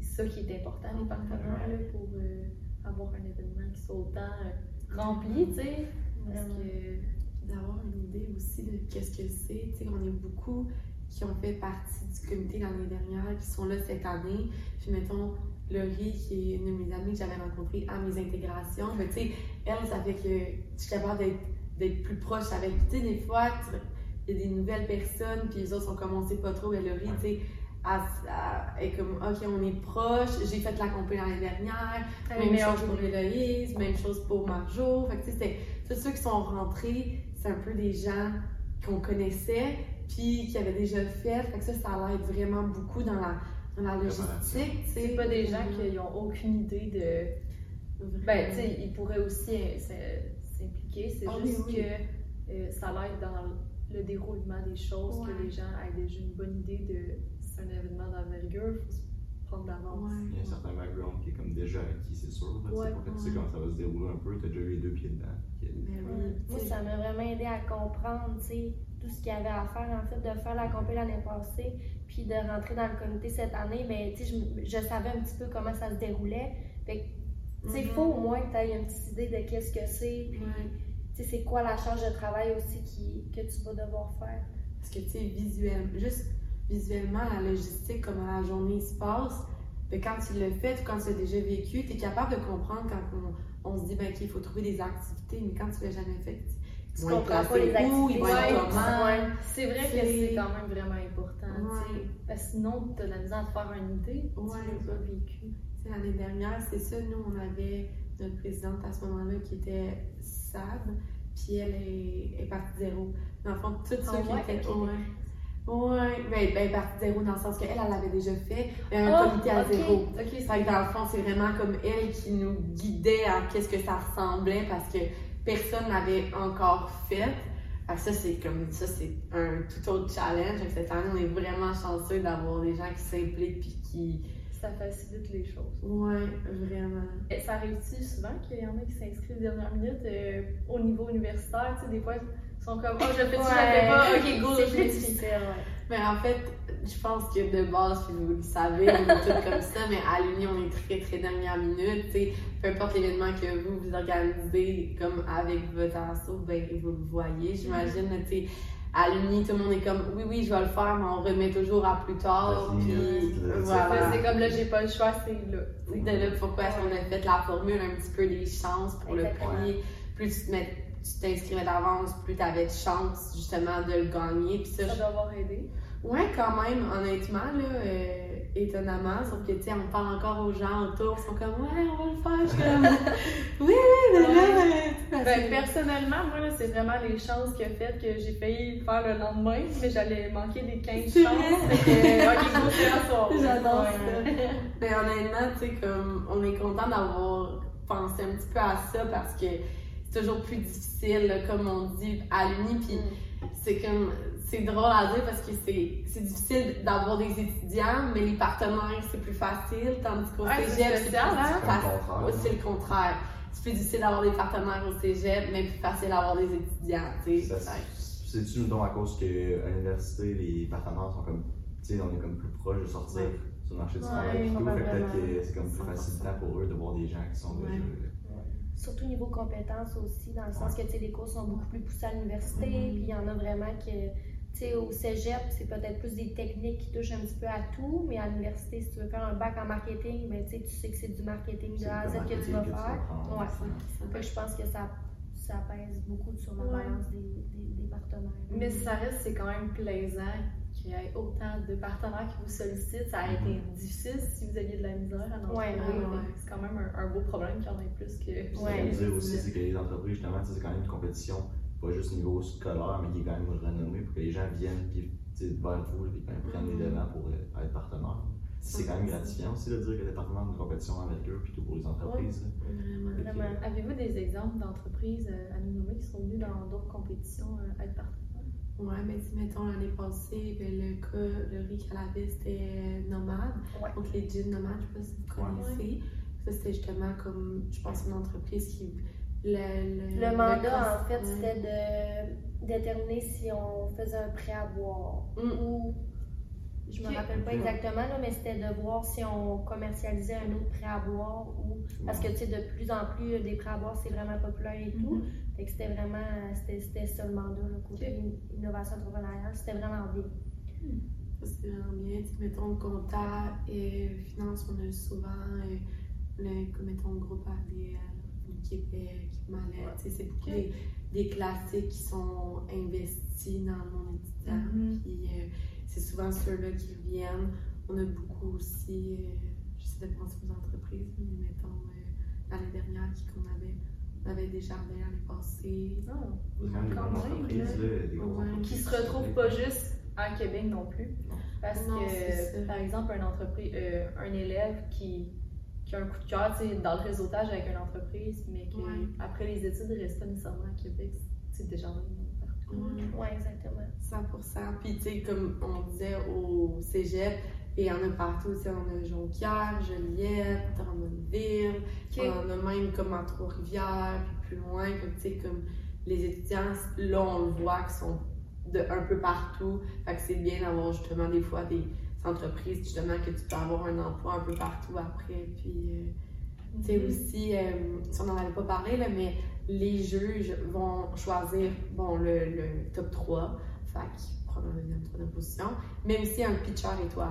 Speaker 2: c'est ça qui est important, les partenaires, là, pour euh, avoir un événement qui soit autant euh, rempli, tu sais. Parce que.
Speaker 4: d'avoir une idée aussi de qu'est-ce que c'est. Tu sais, on est beaucoup qui ont fait partie du comité l'année dernière, qui sont là cette année. Puis mettons, Laurie, qui est une de mes amies que j'avais rencontrée à mes intégrations, mais tu sais, elle, ça fait que je suis capable d'être, d'être plus proche avec. Tu sais, des fois, il y a des nouvelles personnes, puis les autres sont comme on sait pas trop, mais Laurie, tu sais, est comme, OK, on est proche, j'ai fait la compé l'année dernière, même chose pour Héloïse, même chose pour Marjo. Fait que, tu sais, c'était tous ceux qui sont rentrés, c'est un peu des gens qu'on connaissait, puis qui avaient déjà fait. Fait que ça, ça l'aide vraiment beaucoup dans la, dans la logistique. tu.
Speaker 2: C'est pas des gens qui n'ont aucune idée de. Ben, tu sais, ils pourraient aussi s'impliquer. C'est
Speaker 4: oui,
Speaker 2: juste
Speaker 4: oui.
Speaker 2: que euh, ça l'aide dans le déroulement des choses, que les gens aient déjà une bonne idée de c'est un événement d'envergure, il faut se prendre d'avance.
Speaker 1: Il y a un certain background qui est comme déjà acquis, c'est sûr. là, tu sais,
Speaker 2: Ouais,
Speaker 1: pour que tu sais
Speaker 4: ouais.
Speaker 1: comment ça va se dérouler un peu, t'as déjà eu les deux pieds dedans.
Speaker 4: Ben
Speaker 3: Moi,
Speaker 4: tu
Speaker 3: ça m'a vraiment aidé à comprendre, tu sais, tout ce qu'il y avait à faire, en fait, de faire la compé l'année passée, puis de rentrer dans le comité cette année, mais tu sais, je, je savais un petit peu comment ça se déroulait. Fait que, tu sais, il
Speaker 4: Mhm.
Speaker 3: faut au moins que tu aies une petite idée de qu'est-ce que c'est, puis,
Speaker 4: Ouais.
Speaker 3: tu sais, c'est quoi la charge de travail aussi qui, que tu vas devoir faire.
Speaker 4: Parce que, tu sais, visuel, juste visuellement, la logistique, comment la journée se passe, ben, quand tu le fais, quand tu l'as déjà vécu, tu es capable de comprendre quand on, on se dit, ben, OK, il faut trouver des activités, mais quand tu l'as jamais fait,
Speaker 3: Tu comprends pas les activités.
Speaker 2: C'est vrai que
Speaker 4: C'est-
Speaker 2: quand même vraiment important. tu sais.
Speaker 4: Ouais.
Speaker 2: Parce que sinon, tu as la misère à te faire une idée.
Speaker 4: Ouais.
Speaker 2: Tu l'as pas vécu.
Speaker 4: L'année dernière, c'est ça, nous, on avait notre présidente à ce moment-là qui était Sab, puis elle est, est partie zéro. Dans le fond, tout
Speaker 2: Ah
Speaker 4: ça qui
Speaker 2: ouais,
Speaker 4: était.
Speaker 2: ok.
Speaker 4: Ouais. Ouais, ben, ben, partie zéro dans le sens qu'elle, elle l'avait déjà fait, mais un
Speaker 2: Ah,
Speaker 4: comité à
Speaker 2: ok.
Speaker 4: zéro.
Speaker 2: Ok, c'est
Speaker 4: Fait que dans le fond, c'est vraiment comme elle qui nous guidait à qu'est-ce que ça ressemblait parce que personne n'avait encore fait. Ça, c'est comme ça, c'est un tout autre challenge. Cette année, on est vraiment chanceux d'avoir des gens qui s'impliquent puis qui,
Speaker 2: Ça facilite les choses.
Speaker 4: Ouais, vraiment.
Speaker 2: Et ça arrive-tu souvent qu'il y en a qui s'inscrivent dernière minute euh, au niveau universitaire? Tu sais, des fois, ils sont comme, oh, je fais-tu, je le fais pas, ok, go, je
Speaker 3: ouais.
Speaker 4: Mais en fait, je pense que de base, puis vous le savez, on est tous comme ça, mais à l'Uni, on est très, très dernière minute. Peu importe l'événement que vous, vous organisez, comme avec votre asso, ben, vous le voyez, j'imagine. À l'Uni, tout le monde est comme, oui, oui, je vais le faire, mais on remet toujours à plus tard. Puis voilà.
Speaker 2: C'est comme là, j'ai pas le choix, c'est là.
Speaker 4: Sais, de là, pourquoi est-ce qu'on a fait la formule, un petit peu des chances pour le prix. Plus tu te mets- tu t'inscrivais d'avance, plus tu avais de chances justement de le gagner. Puis ça,
Speaker 2: Ça doit avoir aidé.
Speaker 4: Ouais, quand même, honnêtement, là, euh, étonnamment. Sauf que, tu sais, on parle encore aux gens autour, ils sont comme, ouais, on va le faire. Je suis comme, oui, oui, mais là, euh,
Speaker 2: Ben, personnellement, moi, là, c'est vraiment les chances qui ont fait que j'ai failli le faire le lendemain, mais j'allais manquer des 15
Speaker 4: C'est
Speaker 2: chances. Fait que, ok.
Speaker 4: J'adore
Speaker 2: Ouais.
Speaker 4: ça. Mais honnêtement, tu sais, comme, on est content d'avoir pensé un petit peu à ça parce que c'est toujours plus difficile, là, comme on dit, à l'Uni. Puis c'est comme, c'est drôle à dire parce que c'est c'est difficile d'avoir des étudiants, mais les partenaires, c'est plus facile. Tandis qu'au
Speaker 2: Ouais, c'est
Speaker 4: cégep, c'est
Speaker 2: spécial,
Speaker 4: plus
Speaker 2: hein?
Speaker 4: facile.
Speaker 1: C'est le contraire.
Speaker 4: C'est plus difficile d'avoir des partenaires au cégep, mais plus facile d'avoir des étudiants, tu sais.
Speaker 1: Ça, C'est-tu, mettons, à cause qu'à l'université, les partenaires sont comme, tu sais, on est comme plus proche de sortir
Speaker 4: Ouais.
Speaker 1: sur le marché du travail fait peut-être que c'est comme plus
Speaker 4: 100%.
Speaker 1: facilitant pour eux de voir des gens qui sont
Speaker 4: Ouais.
Speaker 1: déjà.
Speaker 3: Surtout niveau compétences aussi, dans le sens que tu sais, les cours sont beaucoup plus poussés à l'université,
Speaker 4: Mhm.
Speaker 3: puis il y en a vraiment que, tu sais, au cégep, c'est peut-être plus des techniques qui touchent un petit peu à tout, mais à l'université, si tu veux faire un bac en marketing, ben, tu sais, tu sais que c'est du marketing de A à Z que tu vas
Speaker 1: que
Speaker 3: faire. Ouais.
Speaker 4: que
Speaker 3: je pense que ça, ça pèse beaucoup sur la
Speaker 2: Ouais.
Speaker 3: balance des, des, des partenaires.
Speaker 2: Mais ça reste, c'est quand même plaisant qu'il y ait autant de partenaires qui vous sollicitent. Ça a été difficile si vous aviez de la misère à en
Speaker 3: Ouais,
Speaker 2: trouver.
Speaker 4: ouais, ouais.
Speaker 2: C'est quand même un, un beau problème qu'il y en ait plus que.
Speaker 1: Ce que
Speaker 3: Ouais.
Speaker 1: je veux dire aussi, c'est que les entreprises, justement, c'est quand même une compétition, pas juste au niveau scolaire, mais qui est quand même renommée pour que les gens viennent puis, vers vous et prennent les
Speaker 4: Mhm.
Speaker 1: devants pour euh, être partenaires. C'est quand même gratifiant aussi de dire que tu es partenaire d'une compétition avec eux plutôt pour les entreprises. que,
Speaker 3: Vraiment.
Speaker 2: Avez-vous des exemples d'entreprises euh, à nous nommer qui sont venues dans d'autres compétitions euh, être partenaires?
Speaker 4: Ouais, mais si mettons l'année passée, ben, le cas, le riz avait, c'était euh, Nomade.
Speaker 3: Ouais.
Speaker 4: Donc les jeans Nomade, je sais pas si vous
Speaker 1: Ouais.
Speaker 4: connaissez. Ça, c'était justement comme, je pense, une entreprise qui. Le, le,
Speaker 3: Le mandat, en fait,
Speaker 4: ouais.
Speaker 3: c'était de déterminer si on faisait un prêt à boire
Speaker 4: Mm.
Speaker 3: ou. Je me rappelle pas exactement, là, mais c'était de voir si on commercialisait un autre prêt à boire ou. Parce que, tu sais, de plus en plus, des prêts à boire, c'est vraiment populaire et tout.
Speaker 4: Mhm.
Speaker 3: Fait que c'était vraiment. C'était c'était ça le mandat, le côté in- innovation entrepreneuriale. C'était vraiment bien.
Speaker 4: Ça, c'est vraiment bien. Mettons, compta et finance, on a souvent, euh, le, comme, mettons, groupe ADL, Québec, Malais. C'est beaucoup des, des classiques qui sont investis dans le monde étudiant.
Speaker 2: Mhm.
Speaker 4: Puis euh, c'est souvent ceux-là qui reviennent. On a beaucoup aussi, euh, j'essaie de penser aux entreprises, mais mettons, euh, l'année dernière, qui qu'on avait, on avait des jardins l'année passée.
Speaker 2: Non.
Speaker 1: C'est quand même
Speaker 4: Ouais.
Speaker 2: Qui se retrouvent pas juste à Québec non plus. Parce
Speaker 4: Non,
Speaker 2: que, par exemple, un, entreprise, euh, un élève qui, qui a un coup de cœur tu sais, dans le réseautage avec une entreprise, mais qui,
Speaker 4: Ouais.
Speaker 2: après les études, ne reste pas nécessairement à Québec, c'est déjà
Speaker 4: Ouais,
Speaker 3: exactement.
Speaker 4: 100%. Puis, tu sais, comme on disait au cégep, et il y en a partout. Tu sais, on a Jonquière, Joliette, Drummondville.
Speaker 2: Ok.
Speaker 4: On en a même comme à Trois-Rivières, puis plus loin. Que, tu sais, comme les étudiants, là, on le voit qu'ils sont de un peu partout. Fait que c'est bien d'avoir justement des fois des entreprises, justement, que tu peux avoir un emploi un peu partout après. Puis, euh, sais, aussi, euh, si on n'en avait pas parlé, là, mais les juges vont choisir bon, le, le top 3, fait qu'ils prennent la deuxième, troisième position, mais aussi un pitcher étoile.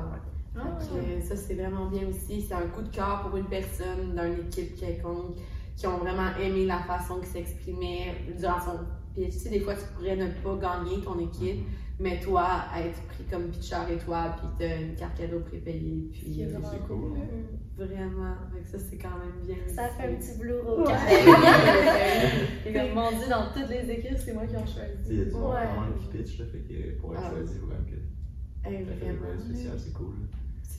Speaker 2: Ah,
Speaker 4: Fait que, euh, ça, c'est vraiment bien aussi. C'est un coup de cœur pour une personne d'une équipe quelconque qui ont vraiment aimé la façon qu'il s'exprimait durant son pitch. Tu sais, des fois, tu pourrais ne pas gagner ton équipe, mais toi, être pris comme pitcher étoile, puis t'as une carte cadeau prépayée, puis
Speaker 2: est
Speaker 4: euh,
Speaker 2: vraiment
Speaker 1: c'est
Speaker 2: cool.
Speaker 3: Mm.
Speaker 4: vraiment, fait que ça, c'est quand même bien
Speaker 3: Ça
Speaker 4: aussi.
Speaker 3: fait un petit velours au café.
Speaker 2: Et comme mon dit, dans toutes les équipes, c'est moi qui
Speaker 1: Tu sais, il y a
Speaker 2: choisi.
Speaker 1: du monde
Speaker 3: Ouais.
Speaker 1: quand même qui pitch, là, fait que pour être
Speaker 4: Ah.
Speaker 1: choisi, quand même que
Speaker 4: Hey,
Speaker 1: tu fait des
Speaker 4: vraiment.
Speaker 1: spécial, c'est cool. là.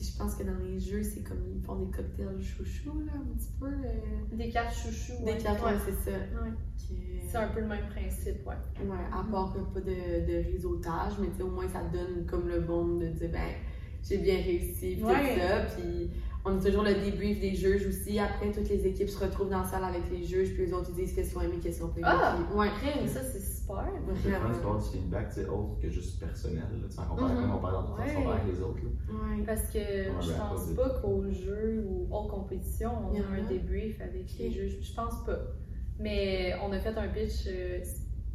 Speaker 4: Je pense que dans les jeux, c'est comme ils font des cocktails chouchou, là, un petit peu. euh,
Speaker 2: Des cartes chouchou.
Speaker 4: Des
Speaker 2: ouais.
Speaker 4: cartes,
Speaker 2: Ouais.
Speaker 4: c'est ça.
Speaker 2: Ouais.
Speaker 4: Qui-
Speaker 2: C'est un peu le même principe, ouais.
Speaker 4: Ouais, à part que pas de, de réseautage, mais tu sais, au moins ça donne comme le bon de dire, ben, j'ai bien réussi, puis tout ça. Puis on a toujours le débrief des juges aussi. Après, toutes les équipes se retrouvent dans la salle avec les juges, puis eux autres, ils disent qu'est-ce qu'ils ont aimé, qu'est-ce qu'ils ont pas aimé.
Speaker 2: Ah!
Speaker 4: Ouais.
Speaker 2: Crème, ça c'est super.
Speaker 1: C'est peux avoir du feedback, sais, autre que juste personnel, là, tu sais, en comparaison on parle dans
Speaker 2: Ouais.
Speaker 1: avec les autres, là.
Speaker 4: Ouais.
Speaker 2: Parce que je pense pas qu'au jeu ou aux compétitions, on a un débrief avec les juges. Je pense pas. Mais on a fait un pitch euh,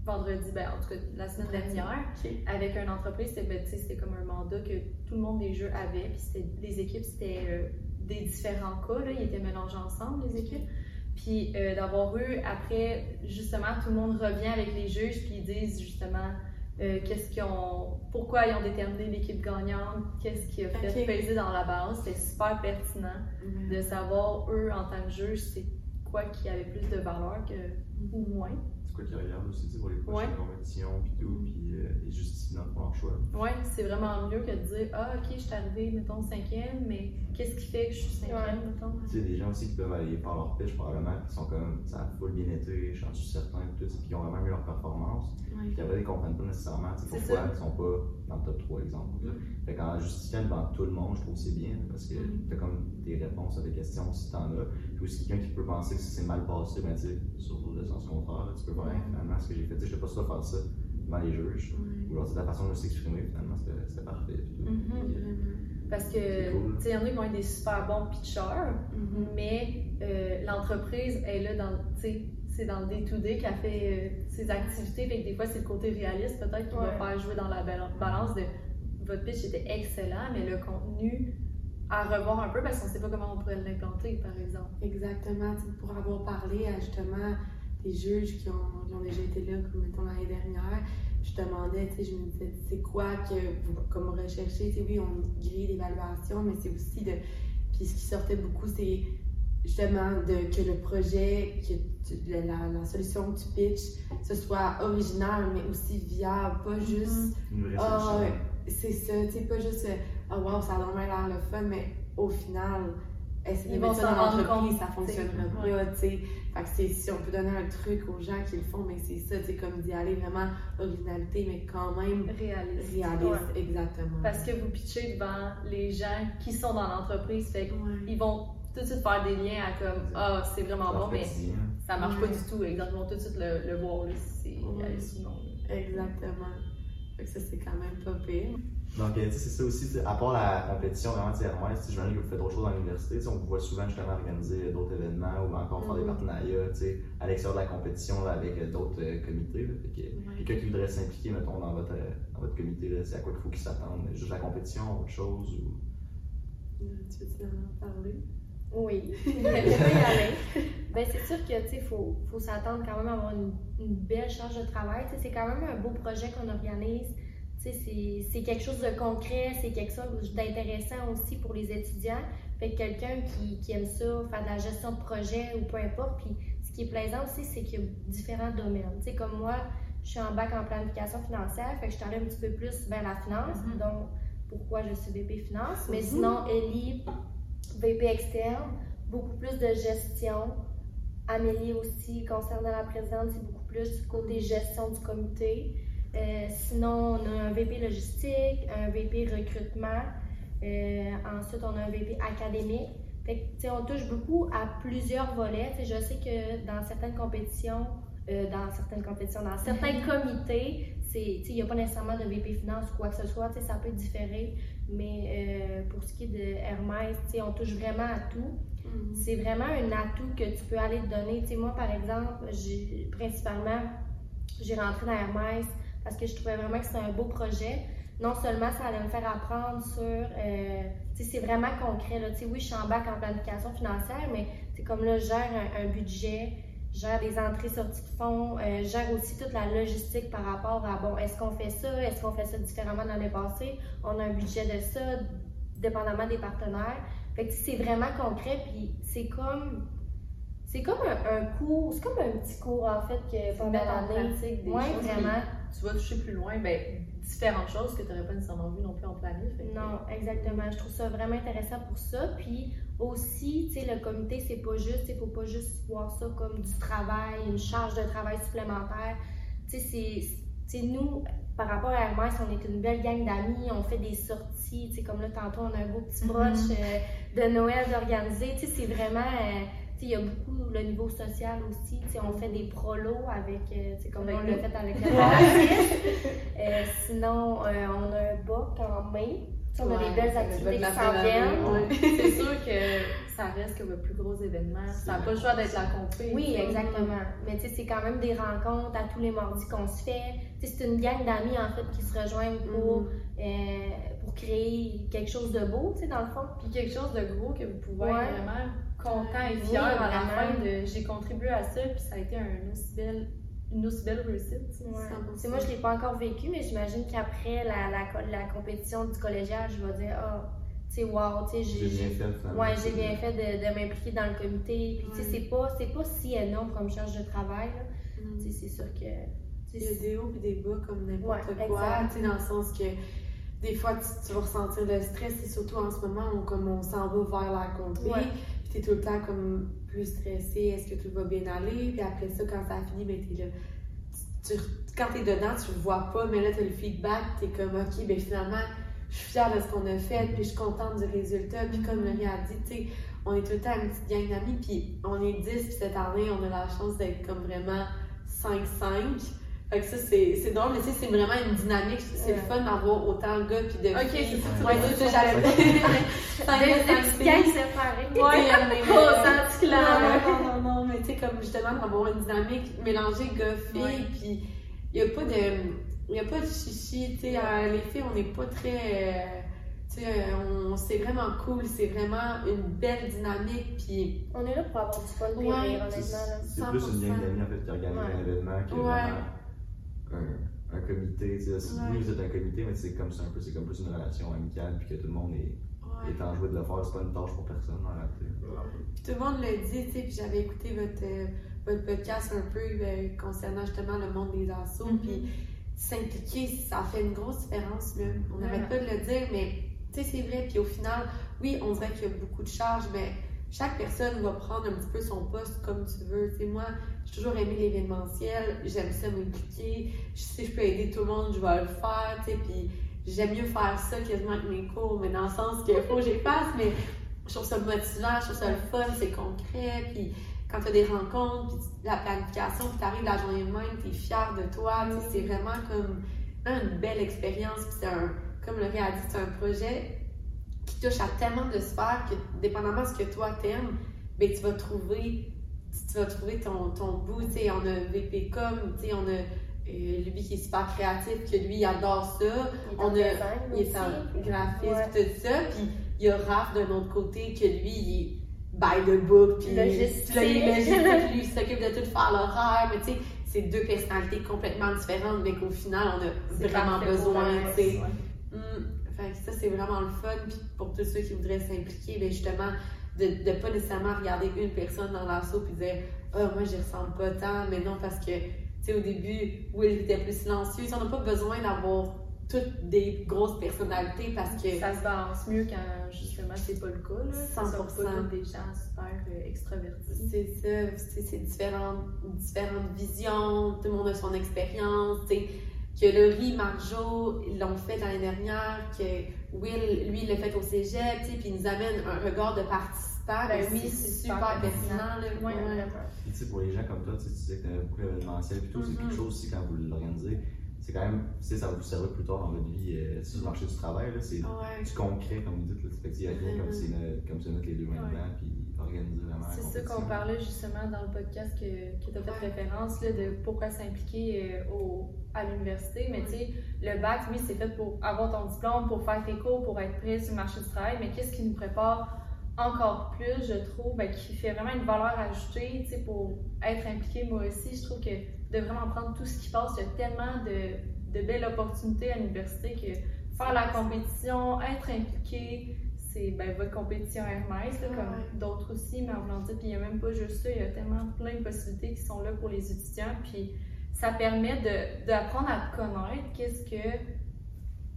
Speaker 2: vendredi, ben, en tout cas la semaine dernière, avec une entreprise. C'était ben, c'était comme un mandat que tout le monde des jeux avait. Puis c'était- les équipes, c'était euh, des différents cas. Là, ils étaient mélangés ensemble, les équipes. Puis euh, d'avoir eu, après, justement, tout le monde revient avec les juges, puis ils disent justement euh, qu'est-ce qu'ils ont, pourquoi ils ont déterminé l'équipe gagnante, qu'est-ce qui a fait peser dans la balance. C'était super pertinent de savoir, eux, en tant que juges, c'est quoi qui avait plus de valeur que, ou moins.
Speaker 1: C'est quoi qu'ils regardent aussi, pour les prochaines
Speaker 2: Ouais.
Speaker 1: compétitions, puis tout, puis euh, ils justifient dans leur choix.
Speaker 2: Ouais, c'est vraiment mieux que de dire Ah, ok, je suis arrivée, mettons, cinquième, mais qu'est-ce qui fait que je suis cinquième, mettons?
Speaker 1: Tu sais, des gens aussi qui peuvent aller par leur pitch, probablement, qui sont comme, ça a full bien été, j'en suis certain, puis tout, puis qui ont vraiment eu leur performance. Puis après, ils comprennent pas nécessairement tu sais,
Speaker 2: C'est
Speaker 1: pourquoi
Speaker 2: ça.
Speaker 1: ils sont pas dans le top 3, exemple. là. Fait qu'en justifiant devant tout le monde, je trouve que c'est bien, parce que
Speaker 4: Mm.
Speaker 1: t'as comme des réponses à des questions si t'en as. Puis aussi, quelqu'un qui peut penser que si c'est mal passé, ben tu sais, sur le sens contraire, tu peux voir finalement ce que j'ai fait. Tu sais, je pas sûr faire ça devant les juges. Ou alors, c'est la façon de s'exprimer, finalement, c'était c'était parfait. puis.
Speaker 2: Mhm.
Speaker 1: Que,
Speaker 4: Vraiment.
Speaker 2: Parce que,
Speaker 1: cool.
Speaker 2: tu sais, il y en a qui vont être des super bons pitchers,
Speaker 4: Mhm.
Speaker 2: mais euh, l'entreprise est là dans, tu sais, c'est dans le day-to-day qu'elle fait euh, ses activités, fait que des fois, c'est le côté réaliste peut-être qui va faire jouer dans la bal- balance de votre pitch était excellent, mais le contenu à revoir un peu parce qu'on sait pas comment on pourrait l'implanter, par exemple.
Speaker 4: Exactement, pour avoir parlé à justement des juges qui ont, qui ont déjà été là, comme mettons l'année dernière, je demandais, tu sais, je me disais, c'est quoi que vous, comme recherchez, oui, on grille d'évaluation, mais c'est aussi de. Puis ce qui sortait beaucoup, c'est justement de, que le projet, que tu- la, la- la solution que tu pitches, ce soit original, mais aussi viable, pas juste.
Speaker 1: Une vraie
Speaker 4: Ah,
Speaker 1: solution.
Speaker 4: ouais. C'est ça, tu sais, pas juste oh wow, ça a vraiment l'air le fun, mais au final, essayer de
Speaker 2: vont
Speaker 4: mettre ça dans
Speaker 2: rendre
Speaker 4: l'entreprise,
Speaker 2: compte,
Speaker 4: ça fonctionnera pas, tu sais. Fait que c'est- si on peut donner un truc aux gens qui le font, mais c'est ça, tu sais, comme d'y aller vraiment originalité, mais quand même
Speaker 2: Réaliste.
Speaker 4: réaliste,
Speaker 2: Ouais.
Speaker 4: exactement.
Speaker 2: Parce que vous pitchez devant les gens qui sont dans l'entreprise, fait
Speaker 4: Ouais.
Speaker 2: qu'ils vont tout de suite faire des liens à comme Ah, c'est vraiment bon, mais ça marche
Speaker 4: Ouais.
Speaker 2: pas du tout. Vont tout de suite le, le voir, là, si c'est.
Speaker 4: Exactement. Fait que ça, c'est quand même pas pire.
Speaker 1: Donc, euh, tu sais, c'est ça aussi, à part la compétition vraiment tu sais, j'imagine que vous faites autre chose dans l'université. On vous voit souvent justement organiser d'autres événements ou encore faire des
Speaker 4: Mhm.
Speaker 1: partenariats tu sais, à l'extérieur de la compétition là, avec euh, d'autres euh, comités. là. Fait que,
Speaker 4: Ouais.
Speaker 1: Quelqu'un qui voudrait s'impliquer, mettons, dans votre, euh, dans votre comité, là, c'est à quoi il faut qu'il s'attende? Juste la compétition, autre chose ou...
Speaker 4: Tu veux-tu en parler?
Speaker 3: Oui. Ben, c'est sûr que, faut, faut s'attendre quand même à avoir une, une belle charge de travail. C'est quand même un beau projet qu'on organise. C'est- c'est quelque chose de concret, c'est quelque chose d'intéressant aussi pour les étudiants. Fait que quelqu'un qui, qui aime ça, faire de la gestion de projet ou peu importe. Puis, ce qui est plaisant aussi, c'est qu'il y a différents domaines. Comme moi, je suis en bac en planification financière, fait que je suis allée un petit peu plus vers la finance.
Speaker 2: Mhm.
Speaker 3: Donc, pourquoi je suis VP Finance? Mais
Speaker 4: Mhm.
Speaker 3: sinon, Ellie, VP externe, beaucoup plus de gestion. Amélie aussi, concernant la présidente, c'est beaucoup plus du côté gestion du comité. Euh, sinon, on a un VP logistique, un VP recrutement. Euh, ensuite, on a un VP académique. Fait que, on touche beaucoup à plusieurs volets. Tu sais, je sais que dans certaines compétitions, euh, dans certaines compétitions, dans certains comités, il n'y a pas nécessairement de VP finance ou quoi que ce soit. Ça peut différer. Mais euh, pour ce qui est de Hermès, on touche vraiment à tout c'est vraiment un atout que tu peux aller te donner. Tu sais, moi, par exemple, principalement, j'ai rentré dans Hermès parce que je trouvais vraiment que c'était un beau projet. Non seulement ça allait me faire apprendre sur, euh, c'est vraiment concret. Là. Oui, je suis en bac en planification financière, mais c'est comme là, je gère un, un budget, gère des entrées sorties de fonds, euh, gère aussi toute la logistique par rapport à, bon, est-ce qu'on fait ça, est-ce qu'on fait ça différemment de l'année passée, on a un budget de ça, dépendamment des partenaires. Fait que c'est vraiment concret, puis c'est comme. C'est comme un, un cours, c'est comme un petit cours en fait que pendant
Speaker 2: mettre en pratique des
Speaker 3: Ouais,
Speaker 2: choses.
Speaker 3: vraiment.
Speaker 2: Tu vas toucher plus loin, ben, différentes choses que tu n'aurais pas nécessairement vues non plus en planif.
Speaker 3: Non, exactement. Je trouve ça vraiment intéressant pour ça. Puis aussi, tu sais, le comité, c'est pas juste, il faut pas juste voir ça comme du travail, une charge de travail supplémentaire. Tu sais, nous, par rapport à Hermès, on est une belle gang d'amis, on fait des sorties, tu sais, comme là, tantôt, on a un beau petit brunch euh, de Noël d'organiser, tu sais, c'est vraiment, euh, tu sais, il y a beaucoup le niveau social aussi, tu sais, on fait des prolos avec, euh, tu sais, comme
Speaker 2: Avec
Speaker 3: on l'a fait avec artiste. Euh, sinon, euh, on a un boc en mai, On a des belles activités qui s'en viennent.
Speaker 4: ouais.
Speaker 2: C'est sûr que ça reste comme le plus gros événement. Ça n'a pas le choix d'être la compé.
Speaker 3: Oui, exactement. Mais tu sais, c'est quand même des rencontres à tous les mardis qu'on se fait. Tu sais, c'est une gang d'amis, en fait, qui se rejoignent pour,
Speaker 4: Mhm.
Speaker 3: euh, pour créer quelque chose de beau, tu sais, dans le fond.
Speaker 2: Puis quelque chose de gros que vous pouvez
Speaker 3: Ouais.
Speaker 2: être vraiment content et
Speaker 3: Oui,
Speaker 2: fier à la
Speaker 3: vraiment.
Speaker 2: fin de j'ai contribué à ça, puis ça a été un aussi belle, une aussi belle réussite. tu sais.
Speaker 3: Ouais.
Speaker 4: 100%.
Speaker 3: C'est moi, je l'ai pas encore vécu, mais j'imagine qu'après la, la, la compétition du collégial, je vais dire, ah, tu sais, wow, tu sais,
Speaker 1: J'ai
Speaker 3: j'ai.
Speaker 1: bien fait.
Speaker 3: Ouais, j'ai bien fait de, de m'impliquer dans le comité. Puis, tu sais, c'est pas, c'est pas si énorme comme charge de travail, là.
Speaker 4: Mm.
Speaker 3: Tu sais, c'est sûr que. tu
Speaker 4: Il y a des hauts et des bas comme n'importe
Speaker 3: Ouais,
Speaker 4: quoi,
Speaker 3: exact.
Speaker 4: tu sais, dans le sens que des fois tu, tu vas ressentir le stress, et surtout en ce moment où comme on s'en va vers la
Speaker 3: Ouais.
Speaker 4: puis t'es tout le temps comme plus stressé, est-ce que tout va bien aller, puis après ça quand ça a fini, ben t'es là, tu, quand t'es dedans tu le vois pas, mais là t'as le feedback, t'es comme ok, ben finalement je suis fière de ce qu'on a fait, puis je suis contente du résultat, puis comme Marie a dit, tu on est tout le temps une petite gang d'amis, puis on est 10, puis cette année on a la chance d'être comme vraiment 5-5. Fait que ça, c'est c'est drôle, mais tu sais, c'est vraiment une dynamique. C'est le
Speaker 3: Ouais.
Speaker 4: fun d'avoir autant de gars puis de
Speaker 2: Ok,
Speaker 4: filles.
Speaker 2: c'est ça.
Speaker 4: Ouais, c'est ça, j'avais Cinq
Speaker 3: Des, gangs séparées.
Speaker 4: Ouais, mais-
Speaker 2: Oh, senti
Speaker 4: Non,
Speaker 2: clair.
Speaker 4: non, non, non, mais tu sais, comme justement d'avoir une dynamique mélangée gars-filles,
Speaker 2: Ouais.
Speaker 4: puis il n'y a pas de. Il a pas de chichi, tu sais, euh, les filles, on n'est pas très. euh, tu sais, euh, on- c'est vraiment cool, c'est vraiment une belle dynamique, puis
Speaker 3: On est là pour avoir du fun et
Speaker 4: Ouais.
Speaker 3: rire, honnêtement. là.
Speaker 1: c'est plus une gang d'amis en fait qui organise
Speaker 3: Ouais.
Speaker 1: un événement que
Speaker 4: Ouais.
Speaker 1: Un, un comité. Si
Speaker 4: Ouais.
Speaker 1: Oui, vous êtes un comité, mais c'est comme c'est un peu, c'est comme plus une relation amicale puis que tout le monde est,
Speaker 4: ouais.
Speaker 1: est enjoué de le faire. C'est pas une tâche pour personne en réalité.
Speaker 4: Tout le monde le dit, tu sais, puis j'avais écouté votre, euh, votre podcast un peu euh, concernant justement le monde des assos,
Speaker 2: Mhm.
Speaker 4: puis s'impliquer, ça fait une grosse différence, là. On n'arrête pas de le dire, mais tu sais, c'est vrai, puis au final, oui, on dirait qu'il y a beaucoup de charges, mais chaque personne va prendre un petit peu son poste comme tu veux. Tu sais, moi, j'ai toujours aimé l'événementiel, j'aime ça m'impliquer, sais, je peux aider tout le monde, je vais le faire, tu sais, puis j'aime mieux faire ça quasiment avec mes cours, mais dans le sens qu'il faut que j'y fasse, mais je trouve ça motivant, je trouve ça le fun, c'est concret, puis quand tu as des rencontres, puis la planification, puis tu arrives la journée même, tu es fier de toi, sais, c'est vraiment comme une belle expérience, puis c'est un, comme Laurie a dit, c'est un projet qui touche à tellement de sphères que, dépendamment de ce que toi t'aimes, ben tu vas trouver, tu vas trouver ton, ton bout, tu sais, on a VPcom, tu sais, on a euh, lui qui est super créatif, que lui il adore ça,
Speaker 3: Il est
Speaker 4: On a- il est en graphisme,
Speaker 3: Ouais.
Speaker 4: tout ça. Puis il y a Raph d'un autre côté que lui, il est by the book. Puis
Speaker 3: Logistique.
Speaker 4: là, il logistique, lui, il s'occupe de tout faire l'horaire. Mais tu sais, c'est deux personnalités complètement différentes, mais qu'au final, on a vraiment besoin. tu sais.
Speaker 2: reste, ouais.
Speaker 4: Hum, fait que ça, c'est vraiment le fun. Puis pour tous ceux qui voudraient s'impliquer, ben justement, de ne pas nécessairement regarder une personne dans l'assaut puis dire Ah, moi, j'y ressemble pas tant. Mais non, parce que, tu sais, au début, Will était plus silencieux. On n'a pas besoin d'avoir toutes des grosses personnalités parce que.
Speaker 2: Ça se balance mieux quand justement c'est pas le cas. Là. Ça
Speaker 4: 100%.
Speaker 2: sort pas tous des gens super euh, extravertis.
Speaker 4: C'est ça, c'est c'est différentes, différentes visions, tout le monde a son expérience, tu sais, que Laurie, Marjo, l'ont fait l'année dernière, que Will, lui, il l'a fait au cégep, tu sais, puis il nous amène un regard de participant,
Speaker 3: Ben
Speaker 4: mais
Speaker 3: oui,
Speaker 4: c'est super pertinent, là.
Speaker 3: Ouais,
Speaker 4: Ouais.
Speaker 3: vraiment.
Speaker 1: Puis, tu sais, pour les gens comme toi, tu sais, tu disais que tu avais beaucoup événementiel, puis tout, c'est quelque chose aussi quand vous l'organisez. C'est quand même, tu sais, ça va vous servir plus tard dans votre vie euh, sur le marché du travail. là, C'est
Speaker 4: Ouais.
Speaker 1: du concret, comme vous dites. Là, fait qu'il y a rien comme c'est notre- comme c'est notre les deux mains
Speaker 2: Ouais.
Speaker 1: dedans, puis organiser vraiment. la
Speaker 2: C'est ça qu'on parlait justement dans le podcast que, que tu as fait référence là, de pourquoi s'impliquer euh, au- à l'université. Mais tu sais, le bac, oui, c'est fait pour avoir ton diplôme, pour faire tes cours, pour être prêt sur le marché du travail. Mais qu'est-ce qui nous prépare encore plus, je trouve, ben, qui fait vraiment une valeur ajoutée tu sais, pour être impliqué moi aussi. Je trouve que de vraiment prendre tout ce qui passe, il y a tellement de, de belles opportunités à l'université que faire la compétition, être impliqué, c'est ben, votre compétition Hermès, là,
Speaker 4: Ouais.
Speaker 2: comme d'autres aussi, mais en voulant dire, puis il n'y a même pas juste ça, il y a tellement plein de possibilités qui sont là pour les étudiants, puis ça permet de- d'apprendre à te connaître, qu'est-ce que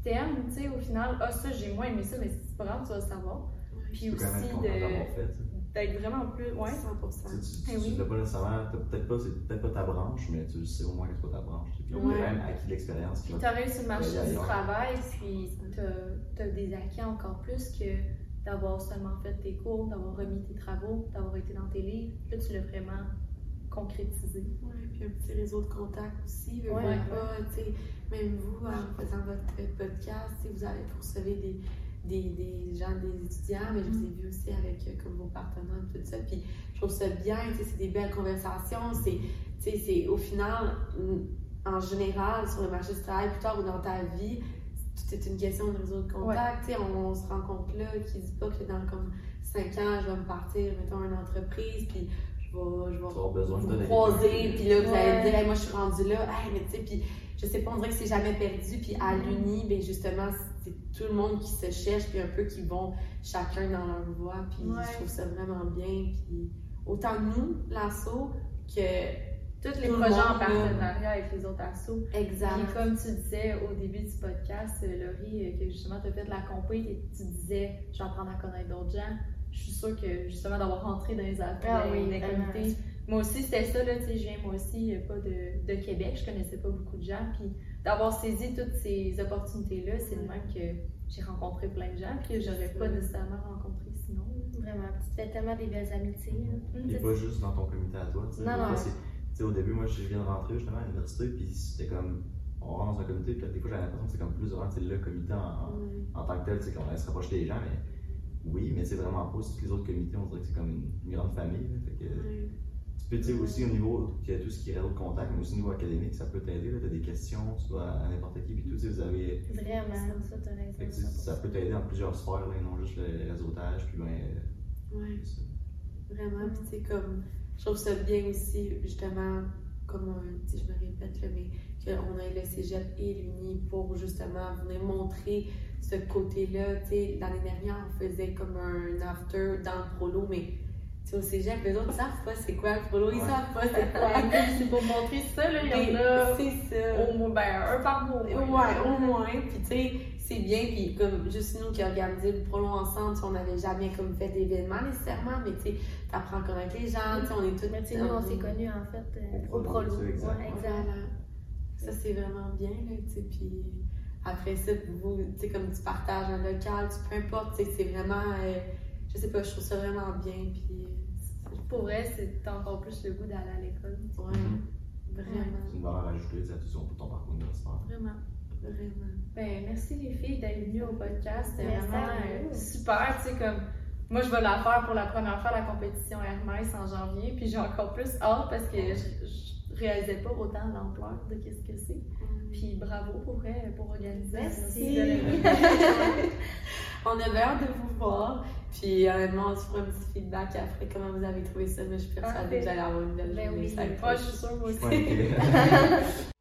Speaker 2: t'aimes, tu sais, au final, ah ça j'ai moins aimé ça, mais c'est pas grave, tu vas le savoir. Puis aussi de,
Speaker 1: tu
Speaker 2: d'être vraiment plus. Ouais.
Speaker 4: 100%.
Speaker 1: Tu, tu, tu,
Speaker 2: Eh oui.
Speaker 1: tu l'as pas nécessairement, peut-être pas, c'est peut-être pas ta branche, mais tu sais au moins que c'est pas ta branche. Puis
Speaker 4: Ouais.
Speaker 1: tu as quand même acquis l'expérience
Speaker 2: Puis
Speaker 1: va
Speaker 2: t'arrives sur le marché du travail, puis t'as as des acquis encore plus que d'avoir seulement fait tes cours, d'avoir remis tes travaux, d'avoir été dans tes livres. Là, tu l'as vraiment concrétisé.
Speaker 4: Ouais, puis un petit réseau de contacts aussi.
Speaker 2: Ouais, ouais.
Speaker 4: pas, tu même vous, en faisant votre podcast, tu vous allez vous recevez des, des, des gens, des étudiants, mais je vous ai vu aussi avec euh, comme vos partenaires, tout ça. Puis je trouve ça bien, tu sais, c'est des belles conversations. C'est, tu sais, c'est au final, en général, sur le marché du travail, plus tard ou dans ta vie, tout est une question de réseau de contacts. Tu sais, on, on se rencontre là, qui dit pas que dans comme 5 ans, je vais me partir, mettons, une entreprise, puis je vais, je vais vous croiser, puis là, vous allez
Speaker 2: Ouais.
Speaker 4: dire, Hey, moi, je suis rendue là, hey, mais tu sais, puis je sais pas, on dirait que c'est jamais perdu, puis à l'Uni, ben justement, c'est tout le monde qui se cherche, puis un peu qui vont chacun dans leur voie, puis
Speaker 2: Ouais.
Speaker 4: je trouve ça vraiment bien, puis autant nous, l'assaut, que
Speaker 2: Tous les
Speaker 4: Tout le
Speaker 2: projets en partenariat avec les autres assos.
Speaker 4: exact.
Speaker 2: Puis comme tu disais au début du podcast, euh, Laurie, euh, que justement tu as fait de la compé et tu disais je vais apprendre à connaître d'autres gens. Je suis sûre que justement d'avoir rentré dans les affaires,
Speaker 3: Ah oui,
Speaker 2: les
Speaker 3: vraiment.
Speaker 2: comités. Moi aussi c'était ça, là, tu sais, je viens moi aussi euh, pas de, de Québec, je connaissais pas beaucoup de gens. Puis d'avoir saisi toutes ces opportunités-là, c'est de même que j'ai rencontré plein de gens que j'aurais pas nécessairement rencontré sinon.
Speaker 3: Vraiment. Tu te fais tellement des belles amitiés. hein.
Speaker 1: Et pas juste dans ton comité à toi. tu sais.
Speaker 3: Non, non.
Speaker 1: fois, c'est- tu sais, au début, moi, je viens de rentrer justement à l'université, puis c'était comme. On rentre dans un comité, puis des fois, j'avais l'impression que c'est comme plus vraiment le comité en, en-
Speaker 4: Ouais.
Speaker 1: en tant que tel, sais, qu'on allait se rapprocher des gens, mais oui, mais c'est vraiment pas. Tous les autres comités, on dirait que c'est comme une, une grande famille. là, fait que,
Speaker 4: Ouais.
Speaker 1: Tu peux, tu sais, aussi au niveau, il y a tout ce qui est réseau de contact, mais aussi au niveau académique, ça peut t'aider. Tu as des questions, tu vois, à n'importe qui, puis tout, tu sais, vous avez.
Speaker 3: Vraiment, ça, t'as raison.
Speaker 1: ça peut t'aider dans plusieurs sphères, là, et non juste le, réseautage, puis ben. euh,
Speaker 4: Ouais.
Speaker 1: ça.
Speaker 4: Vraiment, puis tu sais, comme, je trouve ça bien aussi, justement, comme, sais, je me répète, là, mais qu'on ait le cégep et l'Uni pour justement venir montrer ce côté-là. Tu sais, l'année dernière, on faisait comme un after dans le prolo, mais tu sais, au cégep, les autres savent pas c'est quoi le prolo, ils savent pas c'est quoi.
Speaker 2: c'est pour montrer ça, là, il y en a
Speaker 4: C'est ça.
Speaker 2: au moins ben, un par mois. au moins.
Speaker 4: Ouais, au moins. Puis tu sais, c'est bien. Puis comme juste nous qui organisé le prolo ensemble, on n'avait jamais comme fait d'événements nécessairement, mais tu sais, t'apprends à connaître les gens, tu sais, on est tous.
Speaker 3: Mais tu sais, nous, on s'est connus en fait euh,
Speaker 1: Au exact.
Speaker 3: Ouais, exact.
Speaker 4: Voilà. Ça, c'est vraiment bien, là, tu sais. Puis après ça, vous, tu sais, comme tu partages un local, tu, peu importe, tu sais, c'est vraiment. euh, je sais pas, je trouve ça vraiment bien. Puis.
Speaker 2: Pour vrai, c'est encore plus le goût d'aller à l'école.
Speaker 4: Ouais, vraiment.
Speaker 1: C'est une valeur ajoutée à tout ton, parcours universitaire.
Speaker 2: Vraiment.
Speaker 4: Vraiment.
Speaker 2: Ben, merci les filles d'être venues au podcast. C'était
Speaker 3: Merci
Speaker 2: vraiment
Speaker 3: à
Speaker 2: euh,
Speaker 3: vous.
Speaker 2: super. Tu sais, comme moi, je vais la faire pour la première fois la compétition Hermès en janvier. Puis j'ai encore plus hâte parce que je, je réalisais pas autant l'ampleur de qu'est-ce que c'est. Puis bravo pour vrai pour organiser
Speaker 3: Merci.
Speaker 4: On avait hâte de vous voir. Puis honnêtement, on se fera un petit feedback après comment vous avez trouvé ça. Mais je suis persuadée
Speaker 2: Parfait.
Speaker 4: que vous allez avoir une belle
Speaker 3: Ben
Speaker 4: journée.
Speaker 3: oui.
Speaker 4: Ça va être
Speaker 2: Ouais, je suis sûre moi aussi.
Speaker 1: Ouais, ok.